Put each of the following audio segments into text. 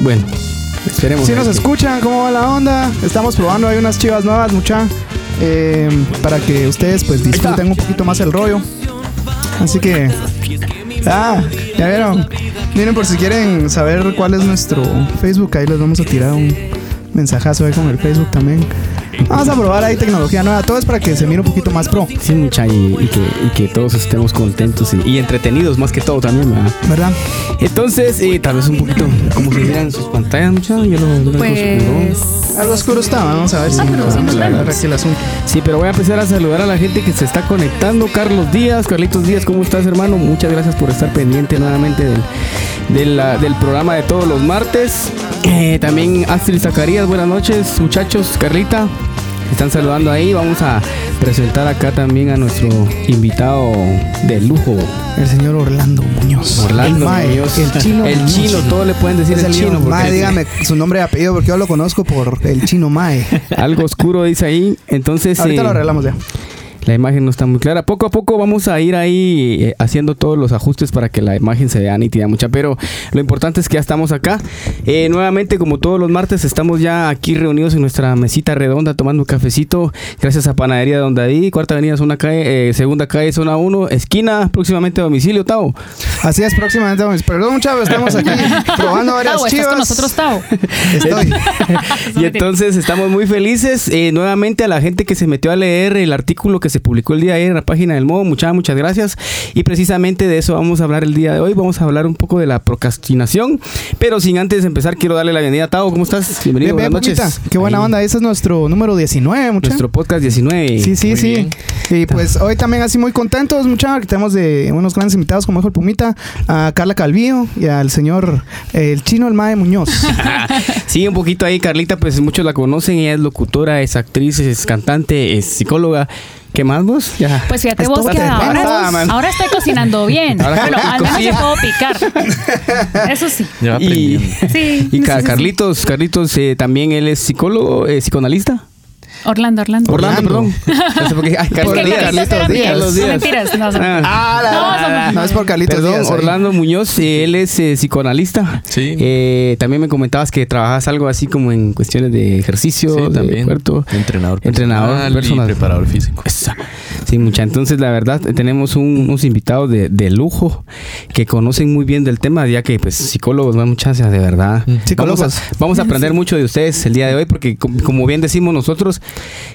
Bueno, esperemos. Si nos escuchan, ¿cómo va la onda? Estamos probando hay unas chivas nuevas, mucha. eh, para que ustedes pues disfruten un poquito más el rollo. Así que. Ah, ya vieron. Miren por si quieren saber cuál es nuestro Facebook, ahí les vamos a tirar un mensajazo ahí con el Facebook también. Vamos a probar ahí tecnología nueva. Todo es para que se mire un poquito más pro, Sí, mucha, y, y que, y que todos estemos contentos y, y entretenidos más que todo también, ¿verdad? ¿verdad? Entonces, eh, tal vez un poquito, como se miran sus pantallas, mucha, yo lo, Pues. Algo oscuro está, vamos a ver si Ah, pero la- la- vemos. aquí el asunto. Sí, pero voy a empezar a saludar a la gente que se está conectando. Carlos Díaz, Carlitos Díaz, ¿cómo estás, hermano? Muchas gracias por estar pendiente nuevamente del, del, la- del programa de todos los martes. Eh, también Astrid Zacarías, buenas noches, muchachos. Carlita, están saludando ahí. Vamos a presentar acá también a nuestro invitado de lujo, El señor Orlando Muñoz. Orlando el Mae, Muñoz. El chino. El chino, todo le pueden decir el el chino. porque Mae, dígame su nombre y apellido porque yo lo conozco por el chino Mae. Algo oscuro dice ahí. Entonces, Ahorita eh, lo arreglamos ya. La imagen no está muy clara. Poco a poco vamos a ir ahí eh, haciendo todos los ajustes para que la imagen se vea nítida mucha. Pero lo importante es que ya estamos acá. Eh, nuevamente, como todos los martes, estamos ya aquí reunidos en nuestra mesita redonda tomando un cafecito. Gracias a Panadería Don Daddy, Cuarta Avenida, zona calle, eh, segunda calle, zona 1, esquina, próximamente a domicilio, Tao. Así es, próximamente. vamos. Perdón, muchachos, estamos aquí probando varias estás chivas. con nosotros, Tao. Estoy. Y entonces estamos muy felices. eh, nuevamente a la gente que se metió a leer el artículo que se publicó el día de ayer en la página del Modo. Muchas, muchas gracias. Y precisamente de eso vamos a hablar el día de hoy. Vamos a hablar un poco de la procrastinación. Pero sin antes empezar, quiero darle la bienvenida a Tao. ¿Cómo estás? Bienvenido. Bien, bien, buenas noches. Pupita. Qué buena Ahí, onda. Ese es nuestro número 19, muchachos. Nuestro podcast 19. Sí, sí, Muy sí. bien. Y pues hoy también así muy contentos, muchachos, que tenemos de unos grandes invitados, como dijo el Pumita, a Carla Calvillo y al señor el chino El Mae Muñoz. Sí, un poquito ahí, Carlita, pues muchos la conocen. Ella es locutora, es actriz, es cantante, es psicóloga. ¿Qué más vos? Ya. Pues fíjate vos que ahora, Ah, ahora estoy cocinando bien. Ahora bueno, al menos cocina. yo puedo picar. Eso sí. Ya y. Sí. y sí, Ca- sí, sí. Carlitos, Carlitos eh, también él es psicólogo, eh, psicoanalista. Orlando, Orlando. Orlando, perdón. Carlitos. Díaz. Mentiras. No, son- Ah. La- No, somos- no es por Carlitos Perdón, Díaz, ahí. Orlando Muñoz, eh, él es eh, psicoanalista. Sí. Eh, también me comentabas que trabajas algo así como en cuestiones de ejercicio, Sí, de también. cuerpo. Entrenador Entrenador personal personal. y preparador físico. Esa. Sí, mucha. Entonces, la verdad, tenemos un- unos invitados de, de lujo que conocen muy bien del tema, ya que, pues, psicólogos, no hay muchas, de verdad. Mm. Psicólogos. Vamos a, vamos a aprender mucho de ustedes el día de hoy, porque, com- como bien decimos nosotros,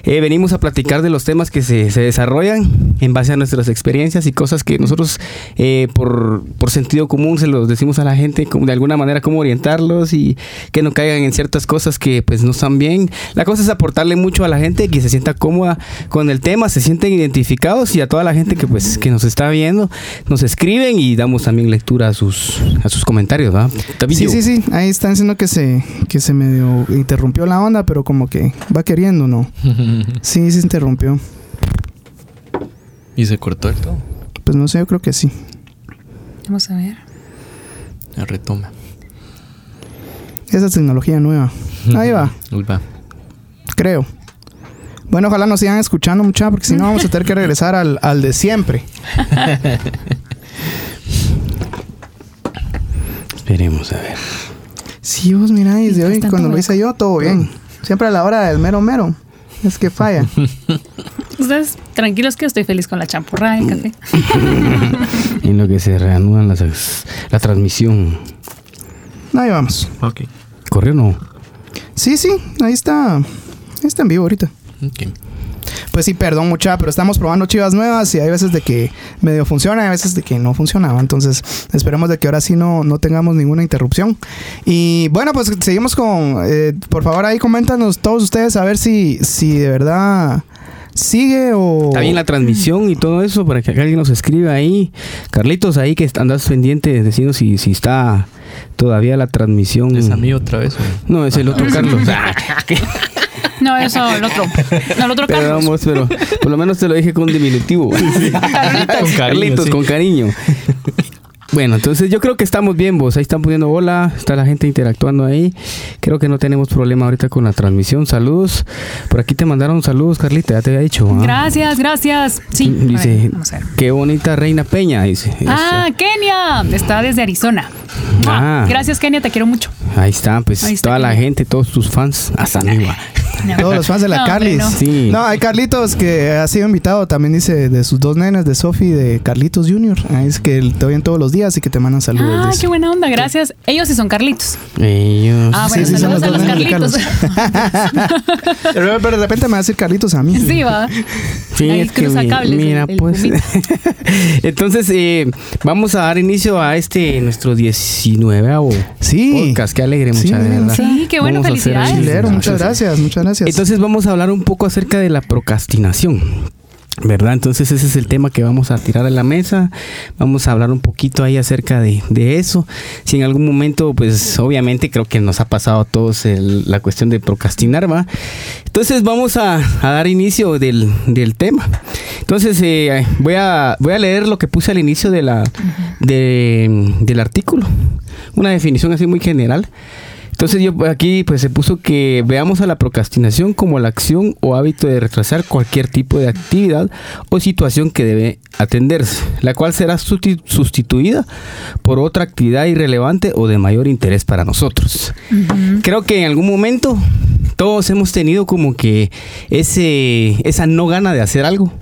eh, venimos a platicar de los temas que se, se desarrollan en base a nuestras experiencias y cosas que nosotros, eh, por, por sentido común, se los decimos a la gente, como de alguna manera, cómo orientarlos y que no caigan en ciertas cosas que, pues, no están bien. La cosa es aportarle mucho a la gente que se sienta cómoda con el tema, se sienten identificados y a toda la gente que, pues, que nos está viendo, nos escriben y damos también lectura a sus, a sus comentarios, ¿va? Sí, sí, sí. Ahí están diciendo que se, que se medio interrumpió la onda, pero como que va queriendo, ¿no? Sí, se interrumpió. y se cortó el todo. Pues no sé, yo creo que sí. Vamos a ver. Ya retoma. Esa es tecnología nueva. Ahí va, Uy, va. creo. Bueno, ojalá nos sigan escuchando mucha, porque si no vamos a tener que regresar al, al de siempre. Esperemos a ver. Sí, vos mirá, y de hoy, cuando lo hice yo, todo bien. Siempre a la hora del mero mero. Es que falla. Ustedes tranquilos que yo estoy feliz con la champurrada y el café. En lo que se reanudan las, la transmisión. Ahí vamos. Ok. ¿Corrió o no? Sí, sí, ahí está. Ahí está en vivo ahorita. Pues sí, perdón mucha, pero estamos probando chivas nuevas y hay veces de que medio funciona y hay veces de que no funcionaba. Entonces esperemos de que ahora sí no, no tengamos ninguna interrupción. Y bueno, pues seguimos con... eh, por favor ahí coméntanos todos ustedes a ver si, si de verdad sigue o... Está bien la transmisión y todo eso para que alguien nos escriba ahí. Carlitos, ahí que andas pendiente, decirnos si, si está todavía la transmisión. ¿Es a mí otra vez? o? No, es el otro Carlos. No, eso, el otro. No, el otro pero vamos, pero por lo menos te lo dije con diminutivo. Carlitos. Con cariño, Carlitos, sí. con cariño. Bueno, entonces yo creo que estamos bien, vos. Ahí están poniendo hola, está la gente interactuando ahí. Creo que no tenemos problema ahorita con la transmisión. Saludos. Por aquí te mandaron saludos, Carlita, ya te había dicho. ¿ah? Gracias, gracias. Sí. a Dice, ver, vamos a ver. qué bonita Reina Peña, dice. Ah, Kenia. Está desde Arizona. Ah. Gracias, Kenia. Te quiero mucho. Ahí está, pues Ahí está toda la gente, todos tus fans, hasta arriba. Todos los fans de la No, Carlis. no. Sí. No, hay Carlitos que ha sido invitado, también dice de sus dos nenes, de Sofi y de Carlitos Jr. Ahí es que te oyen todos los días y que te mandan saludos. Ah, qué buena onda. Gracias. Ellos sí son Carlitos. Ellos. Ah, Sí, bueno, sí, son saludos los a los Carlitos. Pero, pero de repente me va a decir Carlitos a mí. sí, va. Sí, Ahí es que cables mira, el- el pues. Entonces, eh, vamos a dar inicio a este, nuestro 19 Sí. podcast. Alegre, Sí, mucha de verdad. Sí, qué bueno, Vamos felicidades. Chilero, muchas gracias, muchas gracias. Entonces, vamos a hablar un poco acerca de la procrastinación. ¿Verdad? Entonces ese es el tema que vamos a tirar a la mesa. Vamos a hablar un poquito ahí acerca de, de eso. Si en algún momento, pues obviamente creo que nos ha pasado a todos el- la cuestión de procrastinar, ¿va? Entonces vamos a, a dar inicio del, del tema. Entonces eh, voy, a, voy a leer lo que puse al inicio de la, de- del artículo. Una definición así muy general. Entonces yo aquí pues se puso que veamos a la procrastinación como la acción o hábito de retrasar cualquier tipo de actividad o situación que debe atenderse, la cual será susti- sustituida por otra actividad irrelevante o de mayor interés para nosotros. Creo que en algún momento todos hemos tenido como que ese esa no gana de hacer algo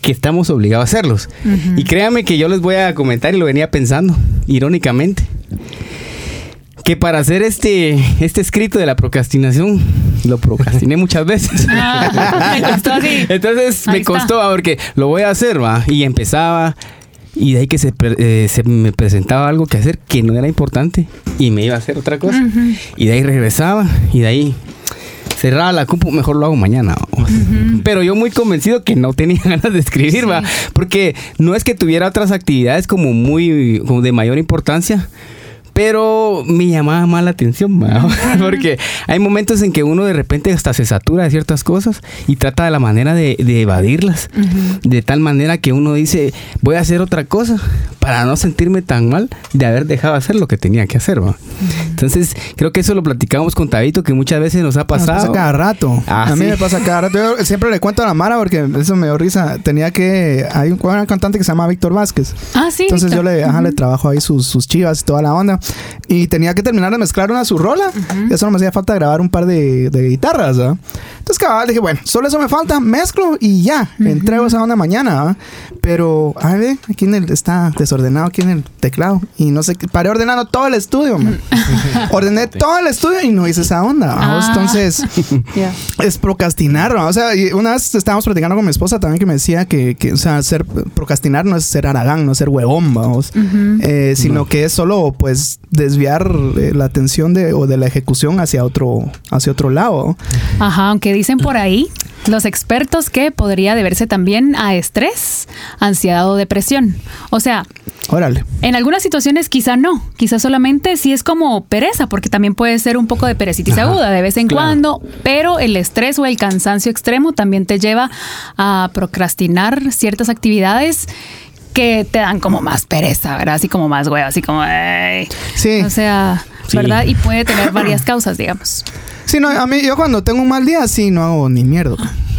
que estamos obligados a hacerlos. Y créanme que yo les voy a comentar y lo venía pensando, irónicamente que para hacer este, este escrito de la procrastinación, lo procrastiné muchas veces. Ah, me costó así. Entonces Ahí me está. costó, ah, porque lo voy a hacer, va. Y empezaba, y de ahí que se, eh, se me presentaba algo que hacer que no era importante, y me iba a hacer otra cosa. Y de ahí regresaba, y de ahí cerraba la compu, mejor lo hago mañana. vamos. Pero yo muy convencido que no tenía ganas de escribir, va. Porque no es que tuviera otras actividades como muy, como de mayor importancia. Pero me llamaba más la atención, porque hay momentos en que uno de repente hasta se satura de ciertas cosas y trata de la manera de, de evadirlas, de tal manera que uno dice, voy a hacer otra cosa para no sentirme tan mal de haber dejado de hacer lo que tenía que hacer. va. Entonces, creo que eso lo platicamos con Tabito, que muchas veces nos ha Nos pasa pasado. cada rato. Ah, a mí sí. me pasa cada rato. Yo siempre le cuento a la Mara porque eso me dio risa. Tenía que. Hay un, un cantante que se llama Víctor Vázquez. Ah, sí. Entonces yo le, ajá, le trabajo ahí sus, sus chivas y toda la onda. Y tenía que terminar de mezclar una su rola. Y eso no me hacía falta grabar un par de, de guitarras. ¿verdad? Entonces, cabal, dije, bueno, solo eso me falta, mezclo y ya. Entrego esa onda mañana. ¿verdad? Pero, a ver, aquí en el, está desordenado aquí en el teclado. Y no sé, paré ordenando todo el estudio. man. Ordené todo el estudio y no hice esa onda. Ah. Entonces, es procrastinar. O sea, y una vez estábamos platicando con mi esposa también que me decía que, que, o sea, ser procrastinar no es ser aragán, no es ser huevón, vamos, Eh, sino que es solo, pues, desviar eh, la atención de, o de la ejecución hacia otro, hacia otro lado. Ajá, aunque dicen por ahí los expertos que podría deberse también a estrés, ansiedad o depresión. O sea, Órale. en algunas situaciones quizá no, quizá solamente si es como pereza, porque también puede ser un poco de perecitis Ajá, aguda de vez en claro. cuando, pero el estrés o el cansancio extremo también te lleva a procrastinar ciertas actividades que te dan como más pereza, ¿verdad? Así como más huevo, así como... ay. Sí. O sea, Sí. ¿verdad? Y puede tener varias causas, digamos. Sí, no, a mí, yo cuando tengo un mal día, sí, no hago ni mierda.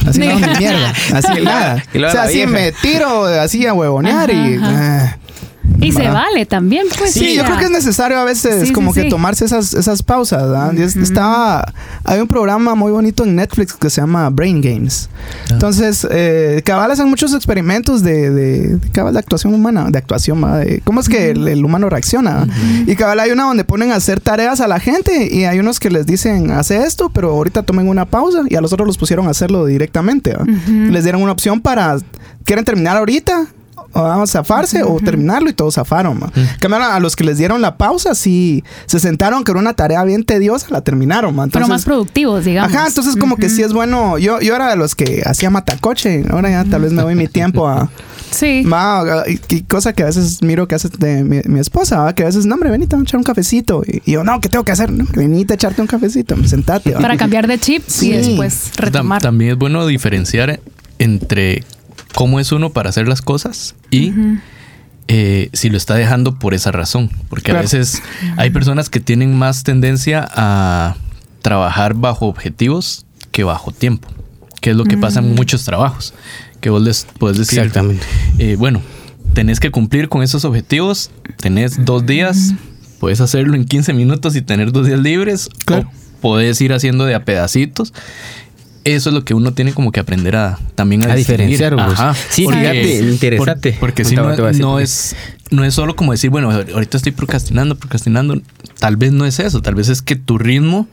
Así no hago ni mierda. Así nada. O sea, así me tiro así a huevonear y... Ajá, ah. Y se Va. vale también, pues. Sí, yo ya. creo que es necesario a veces Sí, sí, como que sí. tomarse esas, esas pausas. Estaba, hay un programa muy bonito en Netflix que se llama Brain Games. Entonces, eh, cabal hacen muchos experimentos de, de, de cabal de actuación humana, de actuación, de cómo es que el, el humano reacciona. Y cabal hay una donde ponen a hacer tareas a la gente y hay unos que les dicen, hace esto, pero ahorita tomen una pausa y a los otros los pusieron a hacerlo directamente. Les dieron una opción para, ¿quieren terminar ahorita? O vamos a zafarse o terminarlo y todos zafaron. ma. Cambiaron a los que les dieron la pausa, sí, se sentaron que era una tarea bien tediosa, la terminaron. ma. Pero más productivos, digamos. Ajá, entonces como que sí es bueno. Yo, yo era de los que hacía matacoche. Ahora ya tal vez me doy mi tiempo a... Sí. Ma, y, cosa que a veces miro que hace de mi, mi esposa, ¿va? que a veces, no, hombre, venite a echar un cafecito. Y, yo, no, ¿qué tengo que hacer? No, venite a echarte un cafecito, sentate. ¿va? Para cambiar de chip Sí. y después Tam- retomar. También es bueno diferenciar entre cómo es uno para hacer las cosas y eh, si lo está dejando por esa razón. Porque a veces hay personas que tienen más tendencia a trabajar bajo objetivos que bajo tiempo, que es lo que pasa en muchos trabajos. Que vos les puedes decir, Exactamente. eh, bueno, tenés que cumplir con esos objetivos, tenés dos días, puedes hacerlo en 15 minutos y tener dos días libres, Claro. o podés ir haciendo de a pedacitos. Eso es lo que uno tiene como que aprender a también a, A diferenciar. Ajá. Sí, Porque- fíjate, interesante. por- porque si no, no es no es solo como decir, bueno, ahorita estoy procrastinando, procrastinando. Tal vez no es eso, tal vez es que tu ritmo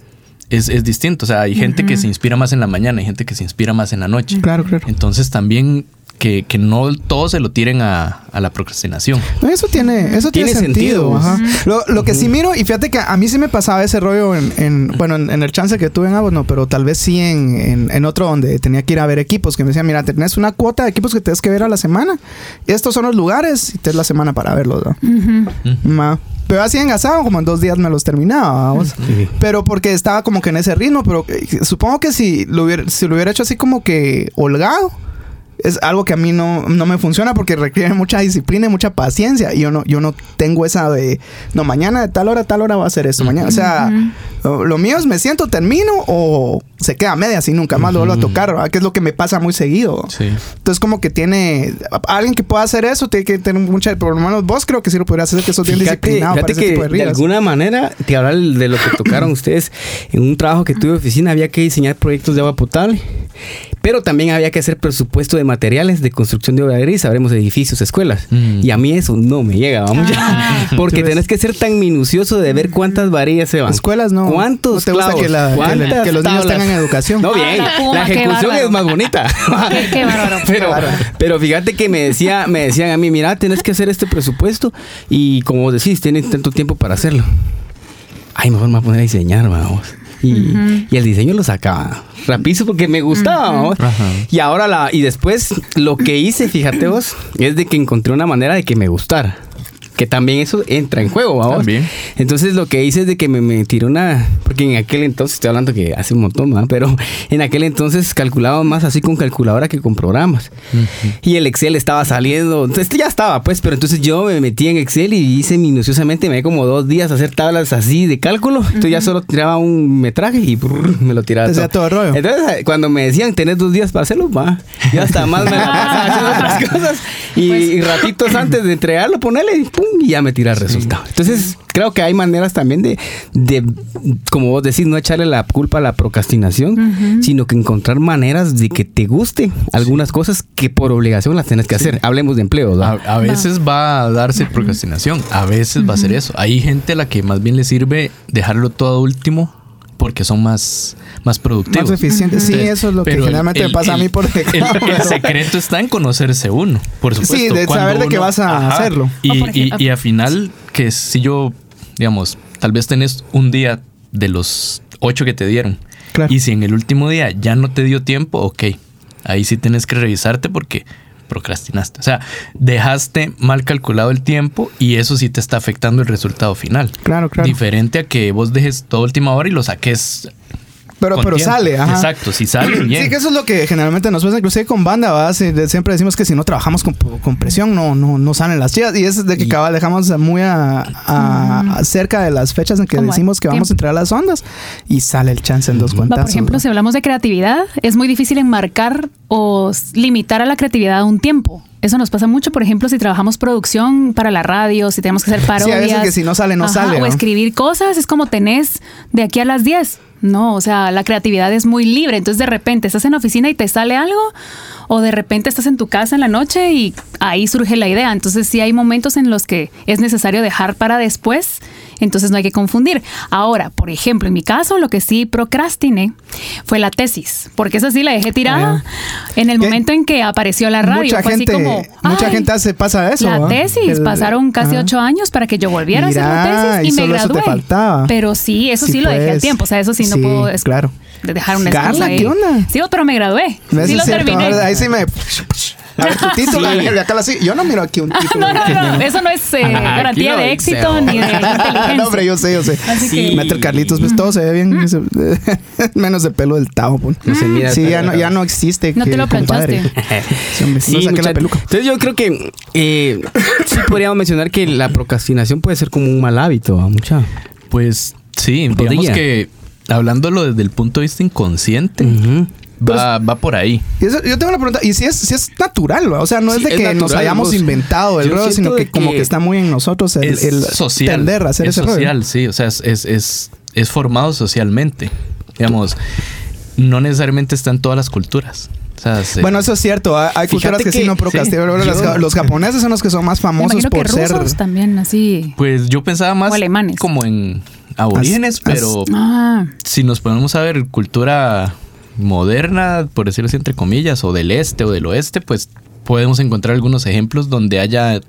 es, es distinto. O sea, hay gente que se inspira más en la mañana, hay gente que se inspira más en la noche. Claro, claro. Entonces también que, que no todos se lo tiren a, a la procrastinación. No, eso tiene, eso tiene, Tiene sentido. sentido. ajá. lo, lo que sí miro, y fíjate que a mí sí me pasaba ese rollo en, en- bueno, en, en el chance que tuve en Avos, no, pero tal vez sí en, en- en otro donde tenía que ir a ver equipos, que me decían, mira, tenés una cuota de equipos que tienes que ver a la semana. Estos son los lugares y te es la semana para verlos. ¿no? Ma. Pero así engasado, como en dos días me los terminaba. vamos. Sí. Pero porque estaba como que en ese ritmo, pero eh, supongo que si lo hubiera, si lo hubiera hecho así como que holgado, es algo que a mí no, no me funciona porque requiere mucha disciplina y mucha paciencia. Y yo no, yo no tengo esa de, no, mañana de tal hora a tal hora va a hacer esto. Mañana, o sea, lo, lo mío es me siento, termino o se queda a medias y nunca más lo vuelvo a tocar, ¿verdad? Que es lo que me pasa muy seguido. Sí. Entonces, como que tiene alguien que pueda hacer eso, tiene que tener mucha, por lo menos vos creo que sí lo podrías hacer, que sos bien Fíjate, disciplinado para fíjate ese que tipo de de alguna manera, te hablar de lo que tocaron ustedes en un trabajo que tuve de oficina, había que diseñar proyectos de agua potable, pero también había que hacer presupuesto de materiales de construcción de obra gris, sabremos edificios, escuelas. Mm. Y a mí eso no me llega, vamos ya. Porque Entonces- tenés que ser tan minucioso de ver cuántas varillas se van. Escuelas no. ¿Cuántos no te gusta clavos? que, la- que la- ¿Cuántas que los niños tengan educación. No, bien. La ejecución es más bonita. Qué- qué bárbaro. Pero, bárbaro. pero fíjate que me decía, me decían a mí, mira, tenés que hacer este presupuesto y como decís, tienes tanto tiempo para hacerlo. Ay, mejor me voy a poner a diseñar, vamos. Y, y el diseño lo sacaba rapidísimo porque me gustaba. Y ahora la, y después lo que hice, fíjate vos, es de que encontré una manera de que me gustara. Que también eso entra en juego, vamos. También. Entonces lo que hice es de que me, me tiré una, porque en aquel entonces, estoy hablando que hace un montón, ¿verdad? pero en aquel entonces calculaba más así con calculadora que con programas. Y el Excel estaba saliendo, este ya estaba pues, pero entonces yo me metí en Excel y hice minuciosamente, me di como dos días a hacer tablas así de cálculo, entonces ya solo tiraba un metraje y brrr, me lo tiraba hacía todo el rollo. Entonces eh, cuando me decían tenés dos días para hacerlo, va, ya hasta más me la pasaba haciendo otras cosas. Y, Pues- y ratitos antes de entregarlo, ponerle y pum, y ya me tira el resultado. Entonces, creo que hay maneras también de, de, como vos decís, no echarle la culpa a la procrastinación, sino que encontrar maneras de que te guste algunas cosas que por obligación las tenés que hacer. Hablemos de empleo, A, veces va a darse procrastinación, a veces va a ser eso. Hay gente a la que más bien le sirve dejarlo todo a último porque son más, más productivos. Más eficientes. Sí, Entonces, eso es lo que el- generalmente el- me pasa a el- mí por el, pecado, el pero- secreto está en conocerse uno, por supuesto. Sí, de saber de que vas a hacerlo. Y, y, y a final, que si yo, digamos, tal vez tenés un día de los ocho que te dieron. Claro. Y si en el último día ya no te dio tiempo, ok. Ahí sí tienes que revisarte porque procrastinaste. O sea, dejaste mal calculado el tiempo y eso sí te está afectando el resultado final. Claro, claro. Diferente a que vos dejes toda última hora y lo saques. Pero, pero tiempo. sale, ajá. Exacto, si sale bien. Sí, que eso es lo que generalmente nos pasa, inclusive con banda, ¿va? Sí, de- siempre decimos que si no trabajamos con, con presión, no, no, no salen las chicas. Y es de que Y- cabal dejamos muy a, a- a cerca de las fechas en que decimos que vamos a tiempo. entregar las ondas y sale el chance en dos Va, cuentas. por ejemplo, si hablamos de creatividad, es muy difícil enmarcar o limitar a la creatividad a un tiempo. Eso nos pasa mucho, por ejemplo, si trabajamos producción para la radio, si tenemos que hacer Sí, a parodias. veces que si no sale, no sale, O escribir cosas, es como tenés de aquí a las 10. No, o sea, la creatividad es muy libre. Entonces, de repente estás en la oficina y te sale algo, o de repente estás en tu casa en la noche y ahí surge la idea. Entonces, sí hay momentos en los que es necesario dejar para después, entonces no hay que confundir. Ahora, por ejemplo, en mi caso, lo que sí procrastiné fue la tesis, porque esa sí la dejé tirada en el momento en que apareció la radio. mucha Fue así gente, como, mucha "Ay, gente hace, pasa eso. la ¿va? tesis, pasaron casi ajá. ocho años para que yo volviera a hacer la tesis y y, me solo eso te gradué. faltaba. Pero sí, eso sí, Sí, lo dejé al tiempo. O sea, eso sí no Sí, puedo es- claro. de dejar un Carla. ¿qué onda? Sí, pero me gradué. Sí lo cierto, terminé. Ahí sí me. A ver, tu título. Sí. de acá la sí. Yo no miro aquí un título. No, no, no, eso no es eh, garantía lo de éxito ni de inteligencia. no, hombre, yo sé, yo sé. Así Sí. que Mete el Carlitos, pues todo se ve bien. se- Menos de pelo del Tao. pues. No se mira Sí, el ya no, ya no existe. No te que- lo compadre. planchaste. Sí, Sí, no saqué la peluca. Entonces yo creo que eh, sí podríamos mencionar que la procrastinación puede ser como un mal hábito, ¿va? mucha. Pues sí, digamos Podría. que hablándolo desde el punto de vista inconsciente, Va, va por ahí. Eso- yo tengo una pregunta, y si es, si es natural, ¿va? o sea, no Sí, es de es que nos hayamos vos. inventado el rollo, sino que, como que que está muy en nosotros el, es el social. tender a hacer es ese rollo. social, sí. O sea, es, es, es, es formado socialmente. Digamos, no necesariamente está en todas las culturas. O sea, se- Bueno, eso es cierto. Hay, culturas que, sí que- no procrastinan. sí, los, los japoneses son los que son más famosos que por ser. rusos también así. pues yo pensaba más O alemanes. como en aborígenes, As- pero Ah, si nos ponemos a ver cultura moderna, por decirlo así, entre comillas, o del este o del oeste, pues podemos encontrar algunos ejemplos donde haya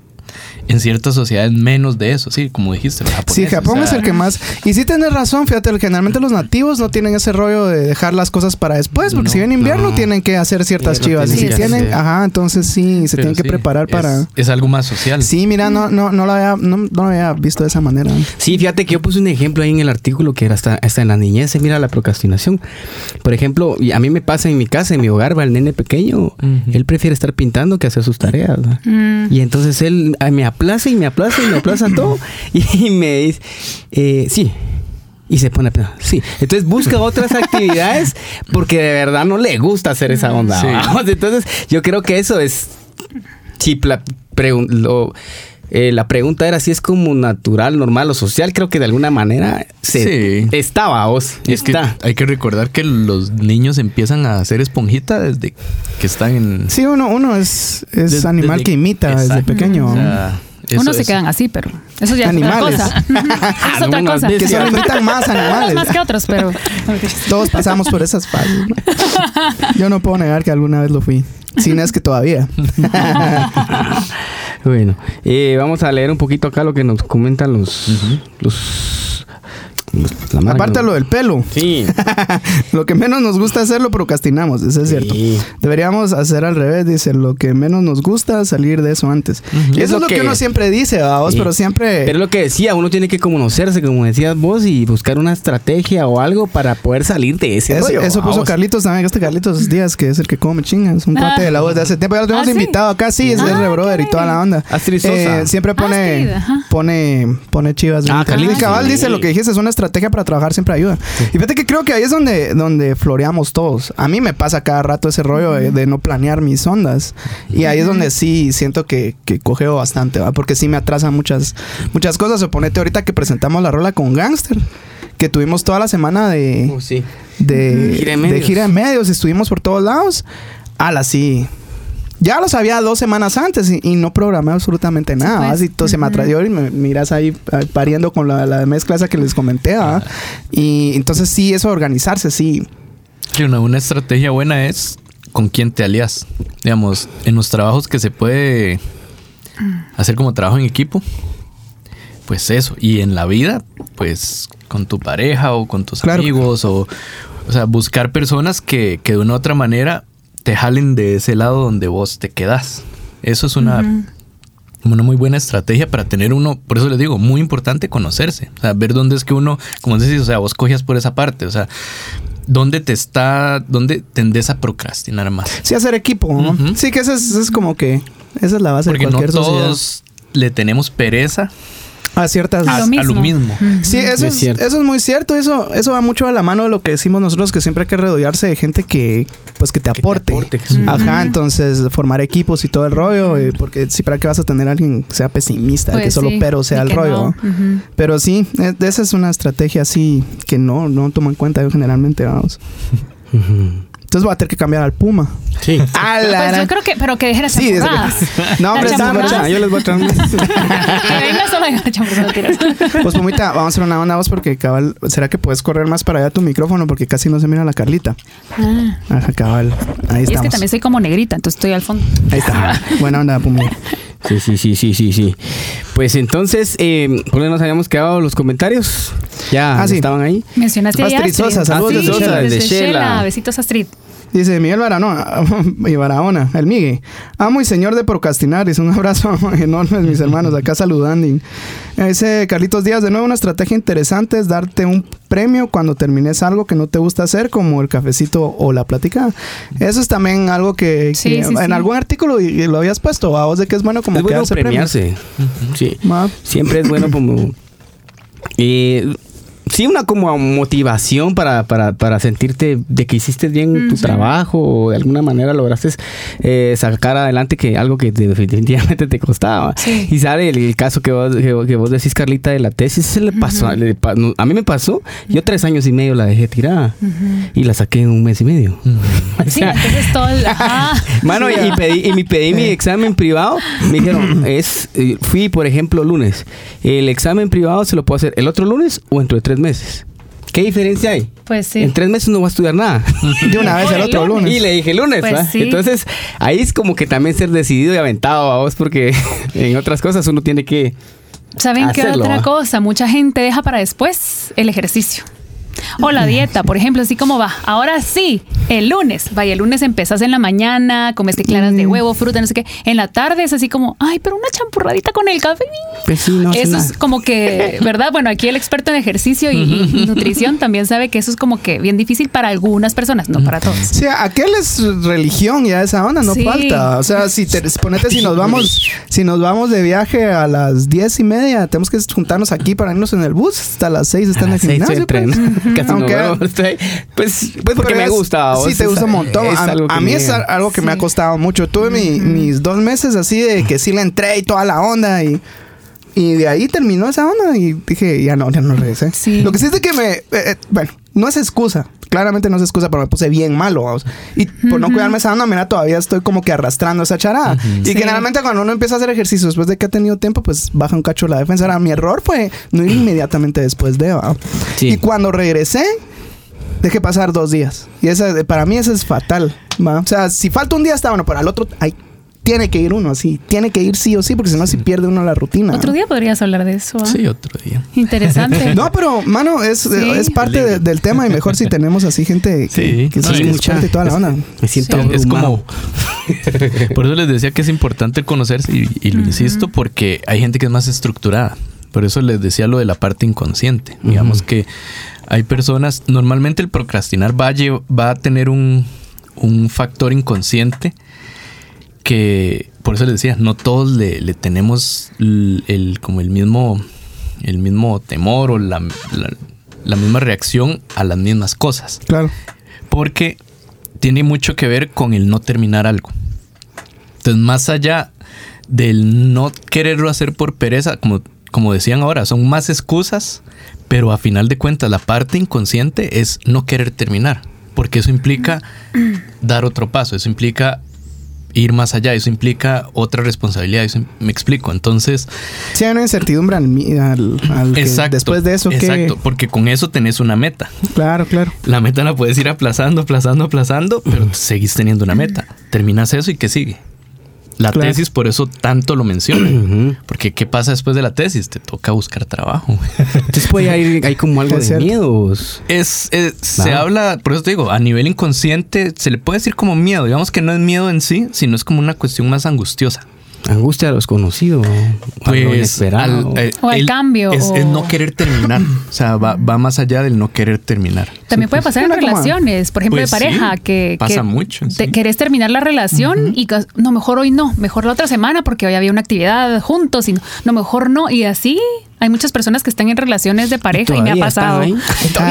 en ciertas sociedades menos de eso, sí, como dijiste. los Sí, Japón o sea, es el que más. Y sí tienes razón, fíjate, generalmente los nativos no tienen ese rollo de dejar las cosas para después, porque No, si viene invierno no. tienen que hacer ciertas chivas. Y si tienen ajá, entonces sí, se pero tienen que sí, preparar para. Es, algo más social. Sí, mira, no, no, no lo había, no, no lo había visto de esa manera. Sí, fíjate que yo puse un ejemplo ahí en el artículo que era hasta, hasta en la niñez, se mira la procrastinación. Por ejemplo, y a mí me pasa en mi casa, en mi hogar, va el nene pequeño, él prefiere estar pintando que hacer sus tareas. mm, Y entonces él me aplaza y me aplaza y me aplaza todo. Y me dice, eh, sí. Y se pone a pensar, sí. Entonces busca otras actividades porque de verdad no le gusta hacer esa onda. Sí. Entonces yo creo que eso es... Pregun- lo- eh, la pregunta era si es como natural, normal o social. Creo que de alguna manera se Sí. estaba, vos. Y es que hay que recordar que los niños empiezan a hacer esponjita desde que están en... Sí, uno, uno es, es animal desde- que imita desde pequeño. O sea, eso unos se quedan así, pero eso ya Animales. es otra cosa. es otra cosa. que solo imitan más animales. más que otros, pero. Todos pasamos por esas fases. ¿no? Yo no puedo negar que alguna vez lo fui. Sin es que todavía. Bueno, eh, vamos a leer un poquito acá lo que nos comentan los... los, los- la mara Aparte lo del pelo. Sí. Lo que menos nos gusta hacer lo procrastinamos, eso es cierto. Sí. Deberíamos hacer al revés, dice, lo que menos nos gusta salir de eso antes. Y Es eso lo es lo que, que- uno siempre dice, vamos, Sí. pero siempre... Pero lo que decía, uno tiene que conocerse, como decías vos, y buscar una estrategia o algo para poder salir de ese Eso, rollo, eso puso vamos. Carlitos también, este Carlitos Díaz, que es el que come chingas, un Ah. cuate de la voz de hace tiempo. Ya lo tenemos ¿Ah, invitado acá, sí, es, Ah, re brother y toda la onda. Astrid Sosa. Eh, siempre pone, Astrid, pone, pone chivas. Ah, ahorita. Carlitos, Y cabal sí. dice lo que dijiste, es una estrategia para trabajar siempre ayuda. Y fíjate que creo que ahí es donde, donde floreamos todos. A mí me pasa cada rato ese rollo de, de no planear mis ondas. Y ahí es donde sí siento que, que cogeo bastante, ¿va? porque sí me atrasan muchas, muchas cosas. Suponete ahorita que presentamos la rola con Gangster, que tuvimos toda la semana de, Oh, sí. de, Gira de gira de medios, estuvimos por todos lados. Ala, sí. Ya lo sabía dos semanas antes y, y no programé absolutamente nada. pues. Así todo se me atrayó y me miras ahí eh, pariendo con la, la mezcla esa que les comenté. ¿va? Y entonces sí, eso de organizarse, sí. Sí, una, una estrategia buena es con quién te alías. Digamos, en los trabajos que se puede hacer como trabajo en equipo, pues eso. Y en la vida, pues con tu pareja o con tus Claro. amigos o, o sea, buscar personas que, que de una u otra manera te jalen de ese lado donde vos te quedas. Eso es una, una muy buena estrategia para tener uno, por eso les digo, muy importante conocerse. O sea, ver dónde es que uno, como decís, o sea, vos cogías por esa parte. O sea, dónde te está, dónde tendés a procrastinar más. Sí, hacer equipo. ¿no? Sí, que esa es, es como que esa es la base Porque de no cualquier sociedad. todos le tenemos pereza A ciertas. a, lo a mismo. lo mismo. Sí, eso Es es, cierto. eso es muy cierto. Eso, eso va mucho a la mano de lo que decimos nosotros, que siempre hay que rodearse de gente que, pues, que te te aporte. Ajá, entonces formar equipos y todo el rollo, eh, porque sí, para qué vas a tener a alguien que sea pesimista, que Pues solo sí, pero sea y el que rollo. no. Pero sí, eh, esa es una estrategia así que no, no tomo en cuenta yo generalmente, vamos. Entonces voy a tener que cambiar al Puma. Sí. ¡A la Pues yo creo que, pero que deje las Sí, desde-. No, hombre, está mucha- yo les voy a traer unas- Que venga solo. Pues Pumita, vamos a hacer una onda vos porque cabal, ¿será que puedes correr más para allá tu micrófono? Porque casi no se mira la Carlita. Ah, Ajá, cabal. Ahí y es que también soy como negrita, entonces estoy al fondo. Ahí está. Buena onda, Pumi. Sí, sí, sí, sí, sí, sí. Pues entonces, eh, ¿por qué nos habíamos quedado los comentarios? Ya Ah, sí. estaban ahí. Mencionaste a Astrid Sosa, saludos Sí, desde Shela. desde Desde Shela. Shela. Besitos Astrid. Dice Miguel Barahona, y Barahona, el Migue. Amo y señor de procrastinar. Dice un abrazo enorme, mis hermanos, acá saludando. Dice Carlitos Díaz, de nuevo una estrategia interesante es darte un premio cuando termines algo que no te gusta hacer, como el cafecito o la plática. Eso es también algo que, Sí, que sí, en sí. algún artículo y, y lo habías puesto, a vos de que es bueno como es que bueno premios. premiarse. Sí. Ma. Siempre es bueno como... eh, sí, una como motivación para, para, para sentirte de que hiciste bien tu trabajo o de alguna manera lograste eh, sacar adelante que algo que te- definitivamente te costaba. Sí. Y sale el, el caso que vos, que, vos- que vos decís, Carlita, de la tesis, se le pasó, le pa- no, a mí me pasó, yo tres años y medio la dejé tirada y la saqué en un mes y medio. O Sí, entonces todo el... Mano, y, y pedí, y me pedí mi examen privado. Me dijeron, es, eh, fui, por ejemplo, lunes. El examen privado se lo puedo hacer el otro lunes o dentro de tres meses. ¿Qué diferencia hay? Pues sí. En tres meses no voy a estudiar nada. De una vez el otro lunes. lunes. Y le dije lunes, Pues ¿va? sí. Entonces, ahí es como que también ser decidido y aventado a vos, porque en otras cosas uno tiene que. ¿Saben qué otra ¿va? cosa? Mucha gente deja para después el ejercicio. O la dieta, por ejemplo, así como va. Ahora sí, el lunes. Vaya, el lunes empezás en la mañana, comes claras de huevo, fruta, no sé qué. En la tarde es así como, ay, pero una champurradita con el café. Pues sí, no hace eso nada. es como que, ¿verdad? Bueno, aquí el experto en ejercicio y, y- y nutrición también sabe que eso es como que bien difícil para algunas personas, no para todos. Sí, aquel es religión ya esa onda, no Sí. falta. O sea, si te ponete si nos vamos, si nos vamos de viaje a las diez y media, tenemos que juntarnos aquí para irnos en el bus. Hasta las seis está A en el gimnasio. pues. Casi no Aunque- estoy- Pues, pues porque me gusta. Sí, Vos te gusta un montón. A, mí es algo que me ha costado mucho. Tuve mi- mis dos meses así de que sí le entré y toda la onda y... Y de ahí terminó esa onda y dije, ya no, ya no regresé. Sí. Lo que sí es de que me... eh, eh, bueno, no es excusa. Claramente no es excusa, pero me puse bien malo. vamos. Y por no cuidarme esa onda, mira, todavía estoy como que arrastrando esa charada. Y Sí. generalmente cuando uno empieza a hacer ejercicio después de que ha tenido tiempo, pues baja un cacho la defensa. Ahora, mi error fue no ir inmediatamente después de... Sí. Y cuando regresé, dejé pasar dos días. Y esa, para mí eso es fatal. ¿va? O sea, si falta un día está bueno, pero al otro ay, tiene que ir uno así. Tiene que ir sí o sí, porque si no, si pierde uno la rutina. Otro día podrías hablar de eso. ¿ah? Sí, otro día. Interesante. No, pero, mano, es, Sí. es parte de- del tema y mejor si tenemos así gente que, Sí. que No, sí mucha- y toda la onda. Me siento Es- es como. Por eso les decía que es importante conocerse y, y lo insisto porque hay gente que es más estructurada. Por eso les decía lo de la parte inconsciente. Digamos que hay personas. Normalmente el procrastinar va a, lle- va a tener un, un factor inconsciente que. Por eso les decía, no todos le, le tenemos el, como el mismo. El mismo temor o la, la- la misma reacción a las mismas cosas Claro. porque tiene mucho que ver con el no terminar algo. Entonces, más allá del no quererlo hacer por pereza, como, como decían ahora, son más excusas, pero a final de cuentas la parte inconsciente es no querer terminar, porque eso implica dar otro paso, eso implica ir más allá, eso implica otra responsabilidad, eso me explico. Entonces, Sí, hay una incertidumbre al, al- al exacto. después de eso que... Exacto, porque con eso tenés una meta. Claro, claro. La meta la puedes ir aplazando, aplazando, aplazando, pero seguís teniendo una meta. Terminas eso y ¿qué sigue? La Claro. tesis por eso tanto lo menciona. Porque ¿qué pasa después de la tesis? Te toca buscar trabajo. Entonces puede hay, hay como algo de miedos. Es, es- se Va. habla, por eso te digo, a nivel inconsciente se le puede decir como miedo. Digamos que no es miedo en sí, sino es como una cuestión más angustiosa. Angustia a lo desconocido. a lo inesperado. al- eh, O al el- cambio, Es, o- es no querer terminar. O sea, va, va más allá del no querer terminar. También puede pasar en relaciones, por ejemplo, Pues de pareja, sí, que, pasa que mucho, te- sí. querés terminar la relación y no, mejor hoy no, mejor la otra semana porque hoy había una actividad juntos y no, no, mejor no. Y así hay muchas personas que están en relaciones de pareja y me ha están pasado. Y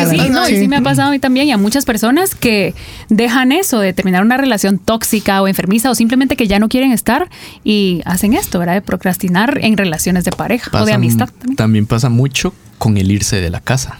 sí, no, y sí me ha pasado a mí también y a muchas personas que dejan eso de terminar una relación tóxica o enfermiza o simplemente que ya no quieren estar y hacen esto, ¿verdad? De procrastinar en relaciones de pareja o de Pasa- amistad también. También pasa mucho con el irse de la casa.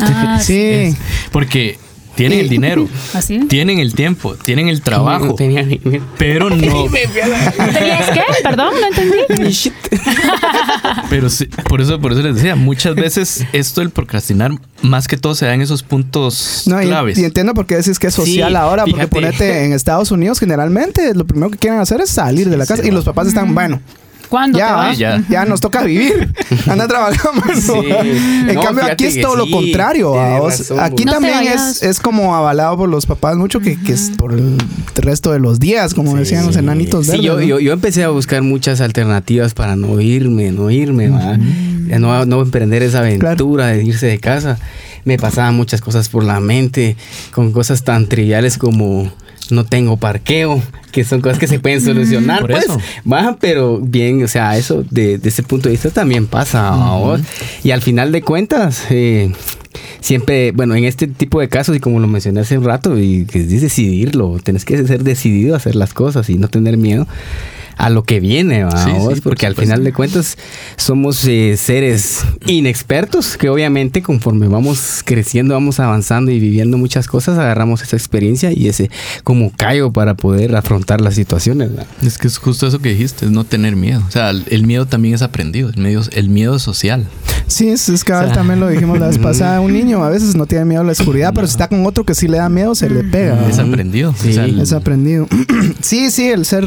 Ah, sí. Porque tienen el dinero, Así. tienen el tiempo, tienen el trabajo, No tenía ni- pero no. ¿Tenías qué? Perdón, no entendí. Pero sí, por eso, por eso les decía, muchas veces esto del procrastinar, más que todo se da en esos puntos No, y, claves. y entiendo por qué decís que es social Sí, ahora, porque fíjate. ponete en Estados Unidos generalmente lo primero que quieren hacer es salir de la casa y los papás están, bueno, ¿Cuándo te Ya, vas? ya, Ya. nos toca vivir. Anda trabajando. Sí. En No, cambio, aquí es todo lo contrario. aquí No también es, es como avalado por los papás mucho que, que es por el resto de los días, como decían los enanitos Sí, verdes. yo, ¿no? yo, yo empecé a buscar muchas alternativas para no irme, no irme. Ya no, no emprender esa aventura de irse de casa. Me pasaban muchas cosas por la mente, con cosas tan triviales como no tengo parqueo, que son cosas que se pueden solucionar, Por pues, eso. va, pero bien, o sea, eso de, de ese punto de vista también pasa. Y al final de cuentas, eh, siempre, bueno, en este tipo de casos, y como lo mencioné hace un rato, y que es decidirlo, tenés que ser decidido a hacer las cosas y no tener miedo a lo que viene, ¿va Sí, sí, vos? por porque al final de cuentas somos eh, seres inexpertos que obviamente conforme vamos creciendo, vamos avanzando y viviendo muchas cosas, agarramos esa experiencia y ese como callo para poder afrontar las situaciones. ¿va? Es que es justo eso que dijiste, es no tener miedo. O sea, el miedo también es aprendido, el miedo, el miedo social. Sí, es, es cabal, O sea, también lo dijimos la vez pasada. Un niño a veces no tiene miedo a la oscuridad, pero si está con otro que sí le da miedo, se le pega. ¿va? Es aprendido. Sí. O sea, el- Es aprendido. sí, sí, el ser,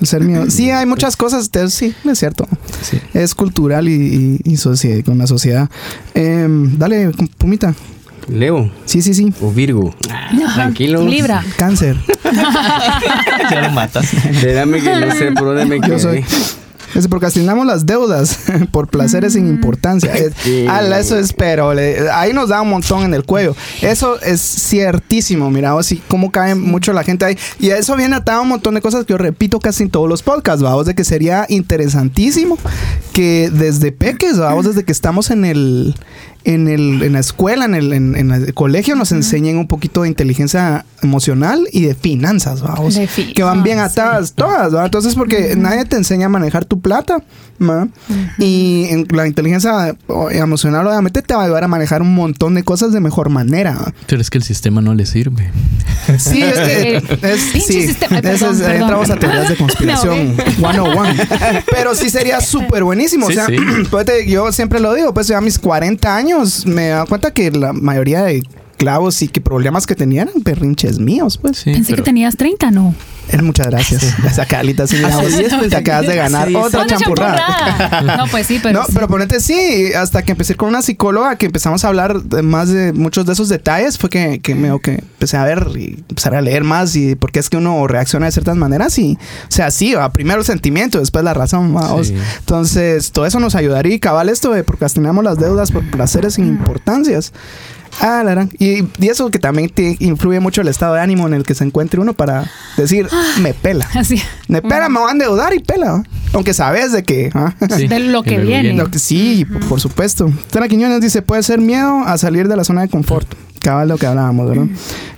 el ser mío. Sí, hay muchas cosas, te- sí, es cierto. sí. Es cultural y, y, y con la sociedad. Em, dale, Pumita. Leo Sí, sí, sí. o Virgo. Tranquilo. Libra. Cáncer. Ya lo matas. Espérame que no sé por dónde me Yo soy. Es procrastinamos las deudas por placeres sin importancia. Sí. ala, eso es, pero le- ahí nos da un montón en el cuello. Eso es ciertísimo, mira, vos, y cómo cae mucho la gente ahí. Y eso viene atado a un montón de cosas que yo repito casi en todos los podcasts, vamos, de que sería interesantísimo que desde peques, vamos, desde que estamos en el, en el, en la escuela, en el, en, en el colegio, nos enseñen un poquito de inteligencia emocional y de finanzas, vamos. De que van bien finanzas. atadas todas, ¿va? Entonces, porque nadie te enseña a manejar tu plata, ¿va? Y en la inteligencia emocional, obviamente, te va a ayudar a manejar un montón de cosas de mejor manera. ¿va? Pero es que el sistema no le sirve. Sí, es que es, sí, sistema- perdón, es- ahí perdón. entramos a teorías de conspiración Me 101. Pero sí sería súper buenísimo. Sí, o sea, sí. pues, yo siempre lo digo, pues ya a mis 40 años me he cuenta que la mayoría de clavos y que problemas que tenían eran perrinches míos, pues. Sí, Pensé pero- que tenías 30, ¿no? Eh, Muchas gracias. Vos, diez, pues, te acabas de ganar otra champurrada. champurrada. No, pues sí, pero. no, sí. pero ponete sí, hasta que empecé con una psicóloga que empezamos a hablar de más de muchos de esos detalles, fue que, que me que empecé a ver y empezar a leer más y por qué es que uno reacciona de ciertas maneras y, o sea, sí, va, primero el sentimiento, después la razón, va, vos. Sí. Entonces, todo eso nos ayudaría y cabal esto de procrastinamos las deudas por placeres sin importancias. Ah, la. Y, y eso que también te influye mucho el estado de ánimo en el que se encuentre uno para decir, me pela. Así. Me pela, me van a endeudar y pela. Aunque sabes de que. ¿ah? Sí, De lo que viene. Lo que sí, por, por supuesto. Tana Quiñones dice: puede ser miedo a salir de la zona de confort. Cabal lo que hablábamos, ¿verdad?